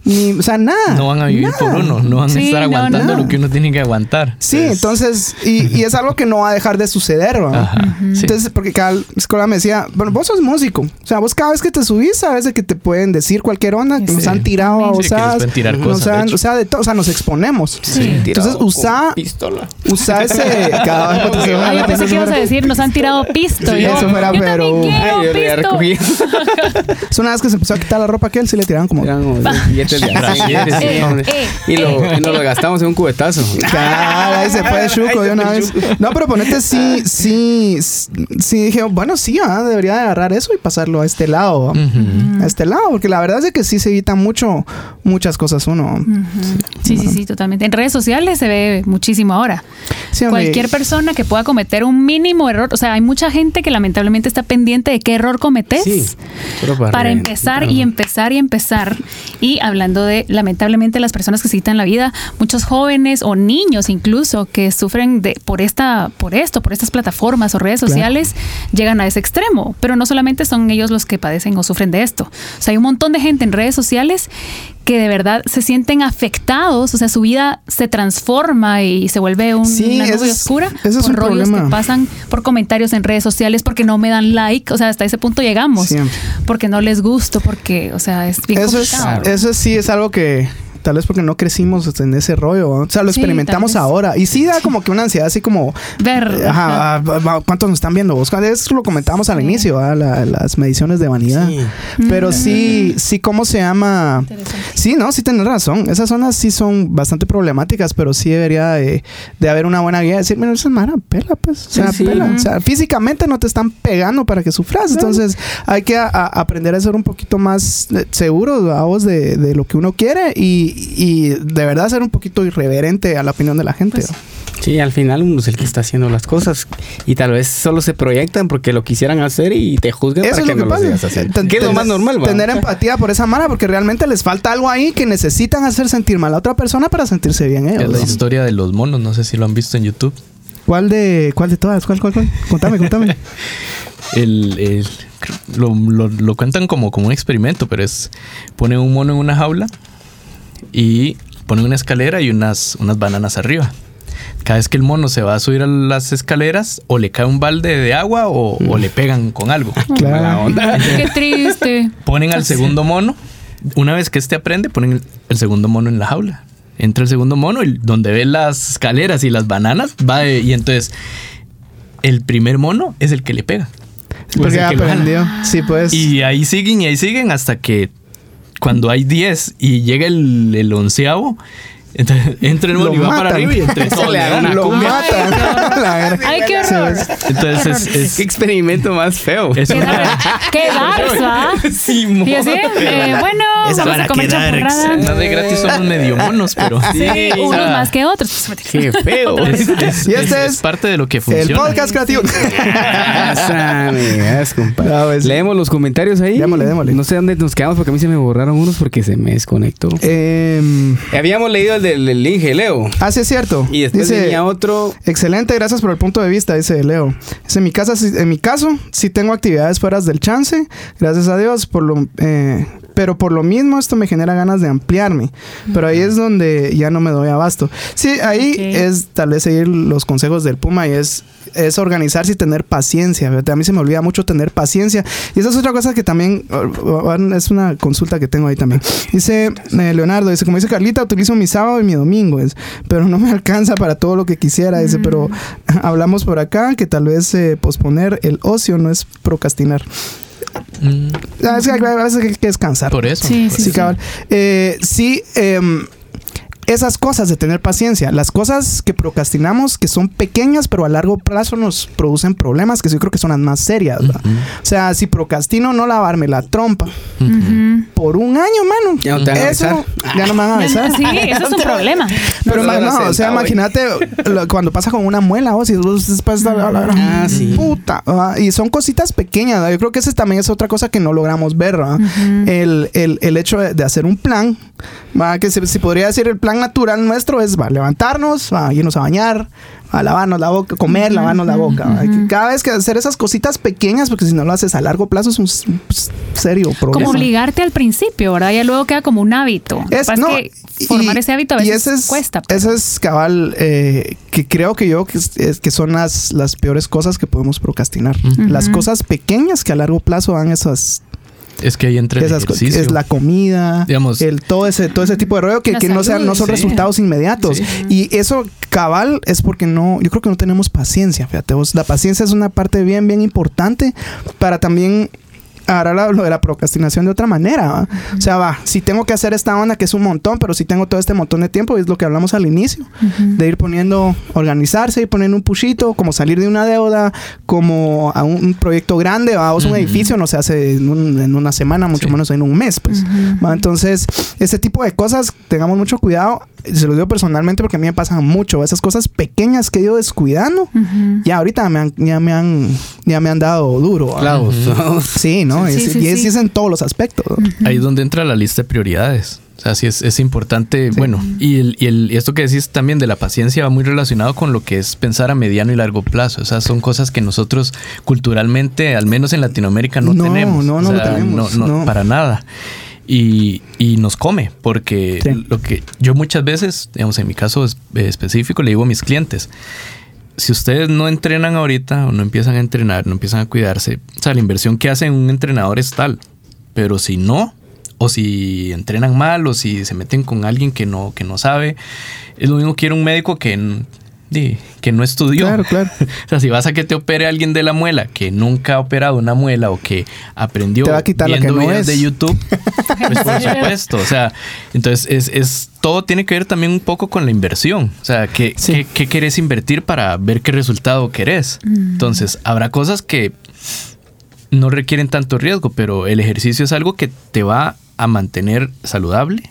ni, o sea, nada. No van a vivir nada. por uno, no van a Sí, estar no, aguantando no. lo que uno tiene que aguantar. Sí, entonces, y, y es algo que no va a dejar de suceder, ¿va? Ajá, sí. Entonces, porque cada escuela me decía, bueno, vos sos músico. O sea, vos cada vez que te subís, sabes de que te pueden decir cualquier onda, que nos Sí. han tirado a Sí, usadas. pueden tirar cosas, han- o sea, de todo, o sea, nos exponemos. Sí. Entonces, usa, pistola. usa ese. cada vez que te Ah, yo pensé que ibas a decir, nos han tirado pisto. Sí, Yo, eso fuera, yo pero- Ay, yo pisto. Es una vez que se empezó a quitar la ropa que él sí le tiraban como. eh, eh, y, lo, y nos lo gastamos en un cubetazo. Claro, ahí se fue de chuco de una vez. No, pero ponete sí, sí, sí dije, bueno, sí, ah, debería de agarrar eso y pasarlo a este lado. A este lado, porque la verdad es que sí se evitan mucho, muchas cosas uno. Sí, sí, sí, totalmente. En redes sociales se ve muchísimo ahora. Sí. Cualquier persona que pueda cometer un mínimo error, o sea, hay mucha gente que lamentablemente está pendiente de qué error cometes. Sí, pero para empezar y empezar y empezar. Y hablando de, lamentablemente, las personas que se quitan la vida, muchos jóvenes o niños incluso que sufren de, por, esta, por esto, por estas plataformas o redes Claro. sociales, llegan a ese extremo. Pero no solamente son ellos los que padecen o sufren de esto. O sea, hay un montón de gente en redes sociales que de verdad se sienten afectados, o sea, su vida se transforma y se vuelve un- Sí, una nube es- oscura ese es por un rollos problema. que pasan por comentarios en redes sociales porque no me dan like, o sea, hasta ese punto llegamos, Siempre. porque no les gusto, porque, o sea, es bien Eso es, complicado. eso sí es algo que tal vez porque no crecimos en ese rollo, o sea, lo Sí, experimentamos ahora y sí da como que una ansiedad así como Ver, eh, ajá, ¿cuántos nos están viendo vos? Eso lo comentábamos al inicio. La- las mediciones de vanidad. Sí. Pero sí, sí, ¿cómo se llama? Sí, no, sí tienes razón. Esas zonas sí son bastante problemáticas, pero sí debería de, de haber una buena guía. De decir, mira, esa es mara, pela, pues. O sea, Sí, sí. pela. O sea, físicamente no te están pegando para que sufras. Entonces, hay que a- a- aprender a ser un poquito más eh, seguros, vos, de, de lo que uno quiere y, y de verdad ser un poquito irreverente a la opinión de la gente. Pues. Sí, al final uno es el que está haciendo las cosas y tal vez solo se proyectan porque lo quisieran hacer y te juzgan Eso para es que lo que no lo pasa. sigas haciendo. Ten- Que es lo tener- más normal, ¿va? Tener empatía por esa mara porque realmente les falta algo ahí que necesitan hacer sentir mal a otra persona para sentirse bien ellos. Es la ¿no? historia de los monos, no sé si lo han visto en YouTube. ¿Cuál de, cuál de todas? ¿Cuál, cuál, cuál? Contame, contame. El, el- lo, lo- lo cuentan como, como un experimento, pero es ponen un mono en una jaula y ponen una escalera y unas, unas bananas arriba. Cada vez que el mono se va a subir a las escaleras, o le cae un balde de agua o, o le pegan con algo. Claro. Mala onda. Qué triste. Ponen al segundo mono. Una vez que este aprende, ponen el, segundo mono en la jaula. Entra el segundo mono y donde ve las escaleras y las bananas, va de- y entonces el primer mono es el que le pega. Porque Pues aprendió. Sí, pues. Y ahí siguen y ahí siguen hasta que cuando hay 10 y llega el, el onceavo, entra en Lo y va para arriba y entre todos le dan una Lo cumbia. matan. Ay, qué horror. Entonces es, es- Qué experimento más feo. es Qué, una- dar- qué darks, ¿va? Sí, Y así, eh, bueno, Esa vamos a comer champurrada. No de gratis somos medio monos, pero Sí, Sí, unos más que otros. Qué feo. es, es- Y este es- es es parte de lo que El funciona. podcast creativo. Amigas, compadre. No, pues- Leemos los comentarios ahí. Démosle, démosle. No sé dónde nos quedamos porque a mí se me borraron unos porque se me desconectó. Em, Habíamos leído el del, Inge, Leo. ah, sí, es cierto. Y después Dice, venía otro. Excelente, gracias por el punto de vista, dice Leo. Dice, en mi, casa, en mi caso, sí tengo actividades fuera del chance, gracias a Dios, por lo, eh, pero por lo mismo esto me genera ganas de ampliarme. Pero ahí es donde ya no me doy abasto. Sí, ahí Ok. es tal vez seguir los consejos del Puma y es, es organizarse y tener paciencia. A mí se me olvida mucho tener paciencia. Y esa es otra cosa que también es una consulta que tengo ahí también. Dice eh, Leonardo, dice, como dice Carlita, utilizo mi sábado y mi domingo, es, pero no me alcanza para todo lo que quisiera. Dice, pero hablamos por acá que tal vez eh, posponer el ocio no es procrastinar. Mm, Es que a veces hay que descansar. por eso. Sí, por sí, Sí, eso. cabal. Eh, sí, em, esas cosas de tener paciencia, las cosas que procrastinamos, que son pequeñas, pero a largo plazo nos producen problemas, que yo creo que son las más serias. ¿va? Ujú. O sea, si procrastino no lavarme la trompa Ujú. por un año, mano. Ya no te van a eso besar. ya no me van a besar. Sí, eso es un problema. Pero No a no, o sea, imagínate cuando pasa con una muela, o si vos después de Ah, sí. puta, ah, y son cositas pequeñas, ¿verdad? yo creo que esa también es otra cosa que no logramos ver, ¿verdad? el, el- el hecho de, de hacer un plan, ¿verdad? que se, si podría decir el plan natural nuestro es va, levantarnos, va, irnos a bañar, a lavarnos la boca, comer, lavarnos la boca, cada vez que hacer esas cositas pequeñas, porque si no lo haces a largo plazo es un s- s- serio problema. Como obligarte al principio, ¿verdad? Ya luego queda como un hábito. Es, no, que formar y- ese hábito a y veces ese es, cuesta. pues. Eso es cabal, eh, que creo que yo que, es- es- que son las, las peores cosas que podemos procrastinar. Las cosas pequeñas que a largo plazo dan esas, Es que ahí entra el esas cosas. ejercicio. Es la comida, Digamos- el, todo, ese, todo ese tipo de rollo que, que no, sean, no son sí. resultados inmediatos. Sí. Y eso cabal es porque no, yo creo que no tenemos paciencia, fíjate vos. La paciencia es una parte bien, bien importante para también la- lo de la procrastinación de otra manera. ¿va? O sea, va, si tengo que hacer esta onda que es un montón, pero si tengo todo este montón de tiempo, es lo que hablamos al inicio, de ir poniendo, organizarse, ir poniendo un pushito, como salir de una deuda, como a un, un proyecto grande, ¿va? o sea, un edificio no se hace en, un- en una semana, mucho Sí. menos en un mes, pues. ¿va? Entonces, ese tipo de cosas, tengamos mucho cuidado. Se lo digo personalmente porque a mí me pasan mucho. Esas cosas pequeñas que he ido descuidando, Ujú. ya ahorita me han, ya me han, ya me han dado duro. ¿va? Clavos. Sí, ¿no? Sí, Es- sí, y es, sí. y es en todos los aspectos. ¿no? Ahí es donde entra la lista de prioridades. O sea, sí es, es importante. Bueno, y, el, y, el- y esto que decís también de la paciencia va muy relacionado con lo que es pensar a mediano y largo plazo. O sea, son cosas que nosotros culturalmente, al menos en Latinoamérica, no, No, tenemos. no, O no lo sea, tenemos, No, no, no. para nada. Y, y nos come, porque Sí. lo que yo muchas veces, digamos, en mi caso eh, específico, le digo a mis clientes, si ustedes no entrenan ahorita o no empiezan a entrenar, no empiezan a cuidarse, o sea, la inversión que hace un entrenador es tal. Pero si no, o si entrenan mal, o si se meten con alguien que no, que no sabe, es lo mismo que ir a un médico que, que no estudió. Claro, claro. o sea, si vas a que te opere alguien de la muela que nunca ha operado una muela o que aprendió Te va a quitar la viendo que no videos es. de YouTube, pues por supuesto. O sea, entonces es, es todo tiene que ver también un poco con la inversión. O sea, ¿qué, Sí. qué, qué querés invertir para ver qué resultado querés? Entonces, habrá cosas que no requieren tanto riesgo, pero el ejercicio es algo que te va a mantener saludable,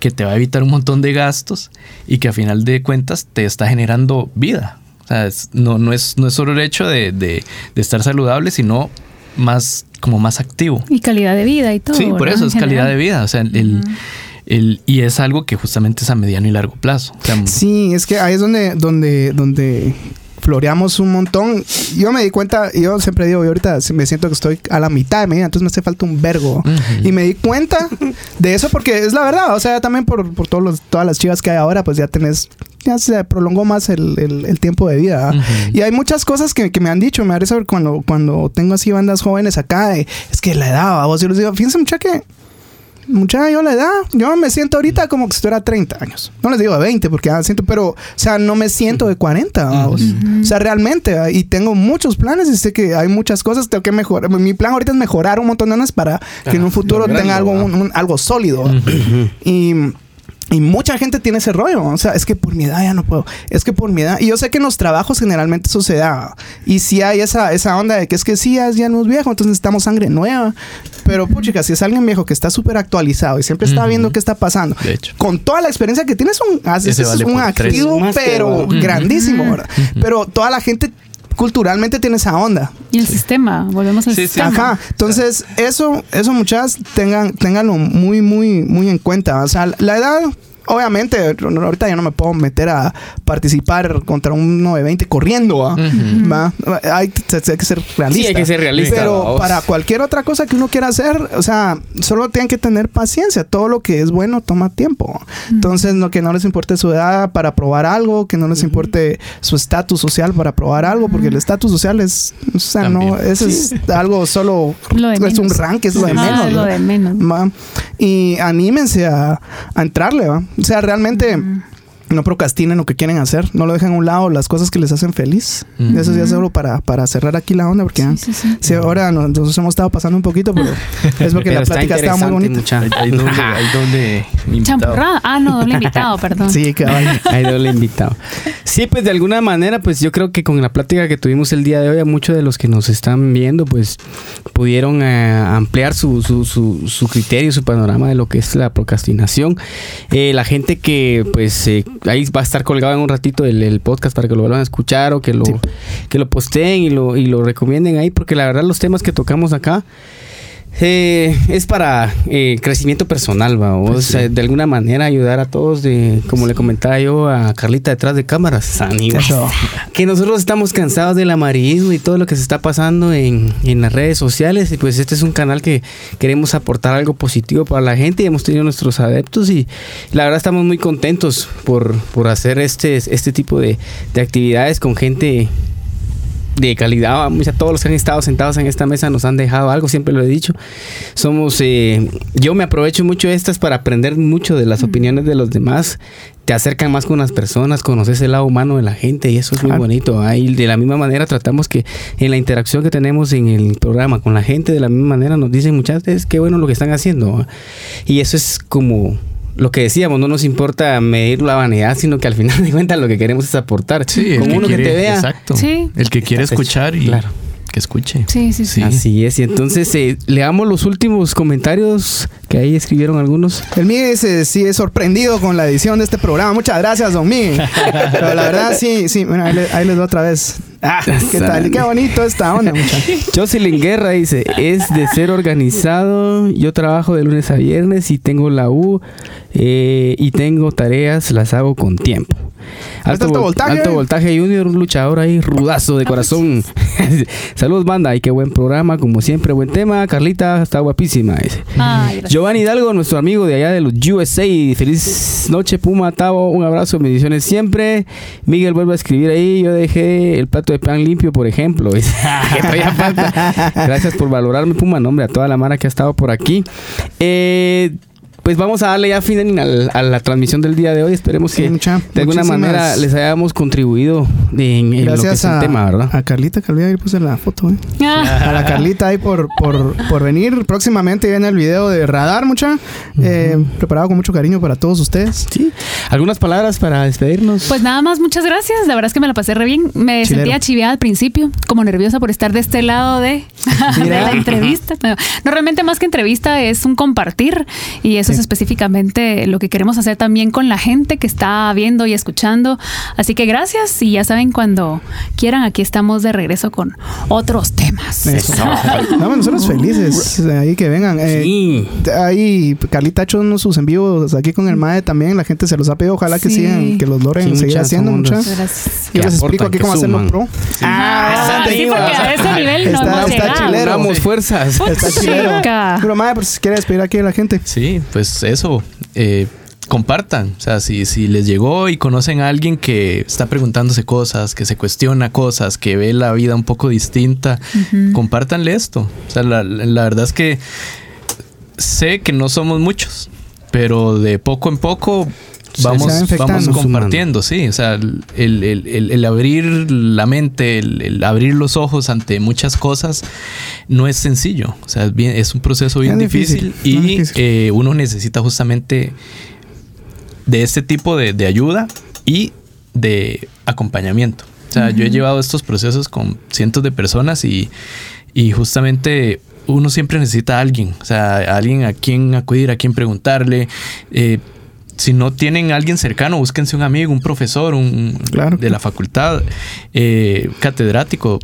que te va a evitar un montón de gastos y que a final de cuentas te está generando vida. O sea, es- no, no, es, no es solo el hecho de, de- de estar saludable, sino más como más activo. Y calidad de vida y todo. Sí, por eso En es calidad de vida. O sea, el, el- y es algo que justamente es a mediano y largo plazo. O sea, Sí, es que ahí es donde, donde, donde floreamos un montón. Yo me di cuenta, yo siempre digo, yo ahorita me siento que estoy a la mitad de mi vida, entonces me hace falta un vergo. Y me di cuenta de eso porque es la verdad, o sea, también por, por todos los, todas las chivas que hay ahora, pues ya tenés, ya se prolongó más el, el- el tiempo de vida. ¿ah? Y hay muchas cosas que, que me han dicho, me ver cuando, cuando tengo así bandas jóvenes acá, de, es que la edad, vos yo les digo, fíjense mucha que Mucha yo la edad, yo me siento ahorita como que si tuviera 30 años. No les digo de 20 porque ya siento, pero, o sea, no me siento de 40. vamos. O sea, realmente, ah, y tengo muchos planes y sé que hay muchas cosas, tengo que mejorar. Mi plan ahorita es mejorar un montón de cosas para que en un futuro tenga algo, ¿va? un- un- algo sólido. Y Y mucha gente tiene ese rollo. O sea, es que por mi edad ya no puedo. Es que por mi edad. Y yo sé que en los trabajos generalmente eso se da. Y si hay esa, esa onda de que es que sí, ya, ya no es viejo, entonces necesitamos sangre nueva. Pero, puchica, si es alguien viejo que está súper actualizado y siempre está viendo qué está pasando, De hecho. con toda la experiencia que tienes, un, haces- es vale un activo, pero grandísimo, ¿verdad? Pero toda la gente culturalmente tiene esa onda. Y el sistema, volvemos al Sí, sí. sistema. Ajá, entonces eso, eso muchas tengan, ténganlo muy, muy, muy en cuenta. O sea, la edad, obviamente, ahorita yo no me puedo meter a participar contra uno de 20 corriendo, ¿va? Hay, hay que ser realista. Sí, hay que ser realista, Pero para cualquier otra cosa que uno quiera hacer, o sea, solo tienen que tener paciencia. Todo lo que es bueno toma tiempo. Entonces, no, que no les importe su edad para probar algo, que no les importe su estatus social para probar algo, porque el estatus social es, o sea, no, eso es algo solo, Lo de es un rank, es lo de menos. es lo ¿no? de menos. Va. Y anímense a, a entrarle, ¿va? O sea, realmente no procrastinen lo que quieren hacer, no lo dejen a un lado las cosas que les hacen feliz. Ujú. Eso ya es solo para, para cerrar aquí la onda, porque Sí, ah, sí, sí. sí, ahora nos, nos hemos estado pasando un poquito, pero es porque Pero la plática estaba muy bonita. mucha. Hay, hay doble, hay doble invitado. Champurrada. Ah, no, doble invitado, perdón. Sí, cabal. Hay doble invitado. Sí, pues de alguna manera, pues yo creo que con la plática que tuvimos el día de hoy, a muchos de los que nos están viendo, pues pudieron eh, ampliar su, su, su, su criterio, su panorama de lo que es la procrastinación. Eh, la gente que, pues, eh, ahí va a estar colgado en un ratito el, el podcast para que lo vuelvan a escuchar o que lo, Sí. que lo posteen y lo, y lo recomienden ahí, porque la verdad los temas que tocamos acá eh, es para eh, crecimiento personal, ¿va? O sea, de alguna manera ayudar a todos, de, como le comentaba yo a Carlita detrás de cámaras, amigos, que nosotros estamos cansados del amarillismo y todo lo que se está pasando en, en las redes sociales y pues este es un canal que queremos aportar algo positivo para la gente y hemos tenido nuestros adeptos y la verdad estamos muy contentos por, por hacer este, este tipo de, de actividades con gente de calidad. todos los que han estado sentados en esta mesa nos han dejado algo, siempre lo he dicho. Somos, eh, yo me aprovecho mucho de estas para aprender mucho de las opiniones de los demás. Te acercan más con las personas, conoces el lado humano de la gente y eso es muy bonito. ¿ah? Y de la misma manera tratamos que en la interacción que tenemos en el programa con la gente, de la misma manera nos dicen muchas veces qué bueno lo que están haciendo. Y eso es como lo que decíamos, no nos importa medir la vanidad, sino que al final de cuentas lo que queremos es aportar. Sí, que uno quiere, que te vea. Exacto. Sí. El que quiere escuchar y Claro. Que escuche. Sí, sí, sí. Sí. Así es, y entonces eh, leamos los últimos comentarios que ahí escribieron algunos. El Miguel dice, sí, es sorprendido con la edición de este programa. Muchas gracias, don Miguel. Pero la verdad, sí, sí. Bueno, ahí, le- ahí les doy otra vez. Ah, ¿qué tal? Qué bonito esta onda, muchachos. Jocelyn Guerra dice, es de ser organizado, yo trabajo de lunes a viernes y tengo la U eh, y tengo tareas, las hago con tiempo. Alto vol- voltaje. Alto voltaje junior, un luchador ahí, rudazo de corazón. Saludos banda, y qué buen programa, como siempre, buen tema. Carlita está guapísima. Dice. Ay, gracias. Giovanni Hidalgo, nuestro amigo de allá de los USA. Feliz noche, Puma, Tavo. Un abrazo, bendiciones siempre. Miguel vuelve a escribir ahí. Yo dejé el plato de pan limpio, por ejemplo. Dice. Gracias por valorarme, Puma. Nombre a toda la mara que ha estado por aquí. Eh, pues vamos a darle ya fin al- a la transmisión del día de hoy. Esperemos Sí, que mucha- de alguna manera les hayamos contribuido en, en lo que es Gracias el a, tema, ¿verdad? a Carlita Calvía, ahí puse la foto, eh. Ah, A la Carlita ahí por, por, por venir. Próximamente viene el video de Radar, mucha. Eh, preparado con mucho cariño para todos ustedes. Sí. ¿Algunas palabras para despedirnos? Pues nada más, muchas gracias. La verdad es que me la pasé re bien. Me Chilero. sentía chiviada al principio, como nerviosa por estar de este lado de, la entrevista. No, no, realmente más que entrevista es un compartir y eso es específicamente lo que queremos hacer también con la gente que está viendo y escuchando. Así que gracias y ya saben, cuando quieran, aquí estamos de regreso con otros temas. Eso. No, nosotros felices ahí que vengan. Eh, sí. Ahí Carlita ha hecho unos sus en vivos aquí con el MAE también. La gente se los ha pedido. Ojalá que sigan, que los logren Sí, seguir muchas haciendo muchas. Gracias. Yo les explico aquí cómo hacerlo pro. Ah, sí, porque a ese nivel no Está- hemos está chilero. Damos fuerzas. Está chilero. Pero MAE, pues si quiere despedir aquí a la gente. Sí, pues eso. eh, compartan. O sea, si, si les llegó y conocen a alguien que está preguntándose cosas, que se cuestiona cosas, que ve la vida un poco distinta, Ujú. compártanle esto. O sea, la, la verdad es que sé que no somos muchos, pero de poco en poco Se- se va vamos, vamos compartiendo, sí. O sea, el, el- el- el abrir la mente, el, el abrir los ojos ante muchas cosas no es sencillo. O sea, es, bien, es un proceso bien Es difícil, y difícil. eh, uno necesita justamente de este tipo de, de ayuda y de acompañamiento. O sea, yo he llevado estos procesos con cientos de personas y, y justamente uno siempre necesita a alguien, o sea, a alguien a quien acudir, a quien preguntarle. Eh, si no tienen a alguien cercano, búsquense un amigo, un profesor, un Claro. de la facultad, eh, catedrático.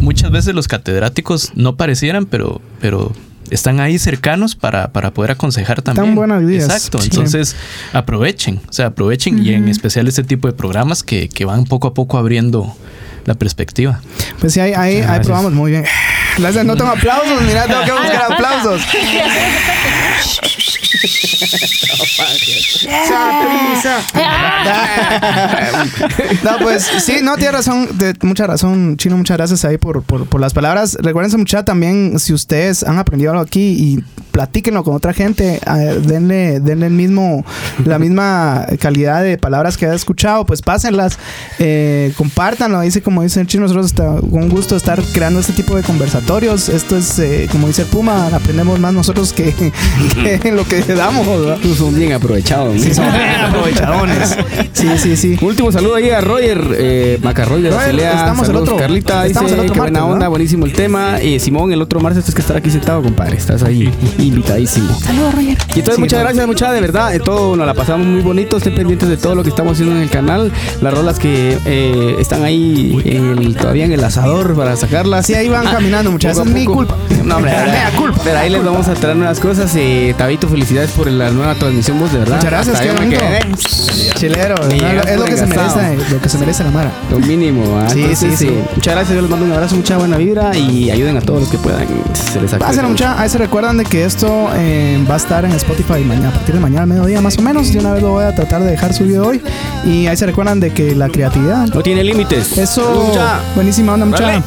Muchas veces los catedráticos no parecieran, pero, pero están ahí cercanos para, para poder aconsejar también. buenas ideas. Exacto. Sí. Entonces, aprovechen, o sea, aprovechen y en especial este tipo de programas que, que van poco a poco abriendo la perspectiva. Pues sí, ahí, ahí, probamos muy bien. Gracias, no tengo aplausos, mira, tengo que buscar aplausos. No, pues sí, no, tiene razón, de, mucha razón, Chino, muchas gracias ahí por, por, por las palabras. Recuérdense mucha también, si ustedes han aprendido algo aquí y platíquenlo con otra gente, eh, denle, denle el mismo, la misma calidad de palabras que haya escuchado, pues pásenlas, eh, compártanlo, dice como dice el Chino, nosotros está con gusto estar creando este tipo de Esto es, eh, como dice el Puma, aprendemos más nosotros que, que lo que damos, ¿verdad? Tú son bien aprovechados. ¿no? Sí, son bien aprovechadones. Sí, sí, sí. Último saludo ahí a Roger eh, Macarroy de Roger, Basilea. estamos el Saludos, otro- Carlita estamos dice el otro que buena onda, ¿no? buenísimo el tema. Y Simón, el otro martes tienes que estar aquí sentado, compadre. Estás ahí invitadísimo. Saludos, Roger. Y entonces Sí, muchas no. gracias, muchas de verdad. eh, Todo nos la pasamos muy bonito. Estén pendientes de todo lo que estamos haciendo en el canal. Las rolas que eh, están ahí en el- todavía en el asador para sacarlas. Sí, ahí van caminando, muchachos. Es mi culpa. No, hombre, Mea culpa. Pero ahí les vamos a traer nuevas cosas. Eh, Tabito, felicidades por la nueva transmisión, vos, de verdad. Muchas gracias, qué bonito. Chilero, es lo que se merece, lo que se merece la Mara. Lo mínimo. Sí, sí, sí. Muchas gracias, yo les mando un abrazo, mucha buena vibra y ayuden a todos los que puedan. Se les Pásenlo, mucha. Ahí se recuerdan de que esto eh, va a estar en Spotify mañana, a partir de mañana al mediodía más o menos. De una vez lo voy a tratar de dejar subido hoy. Y ahí se recuerdan de que la creatividad. No tiene límites. Eso, Mucha. buenísima onda, mucha.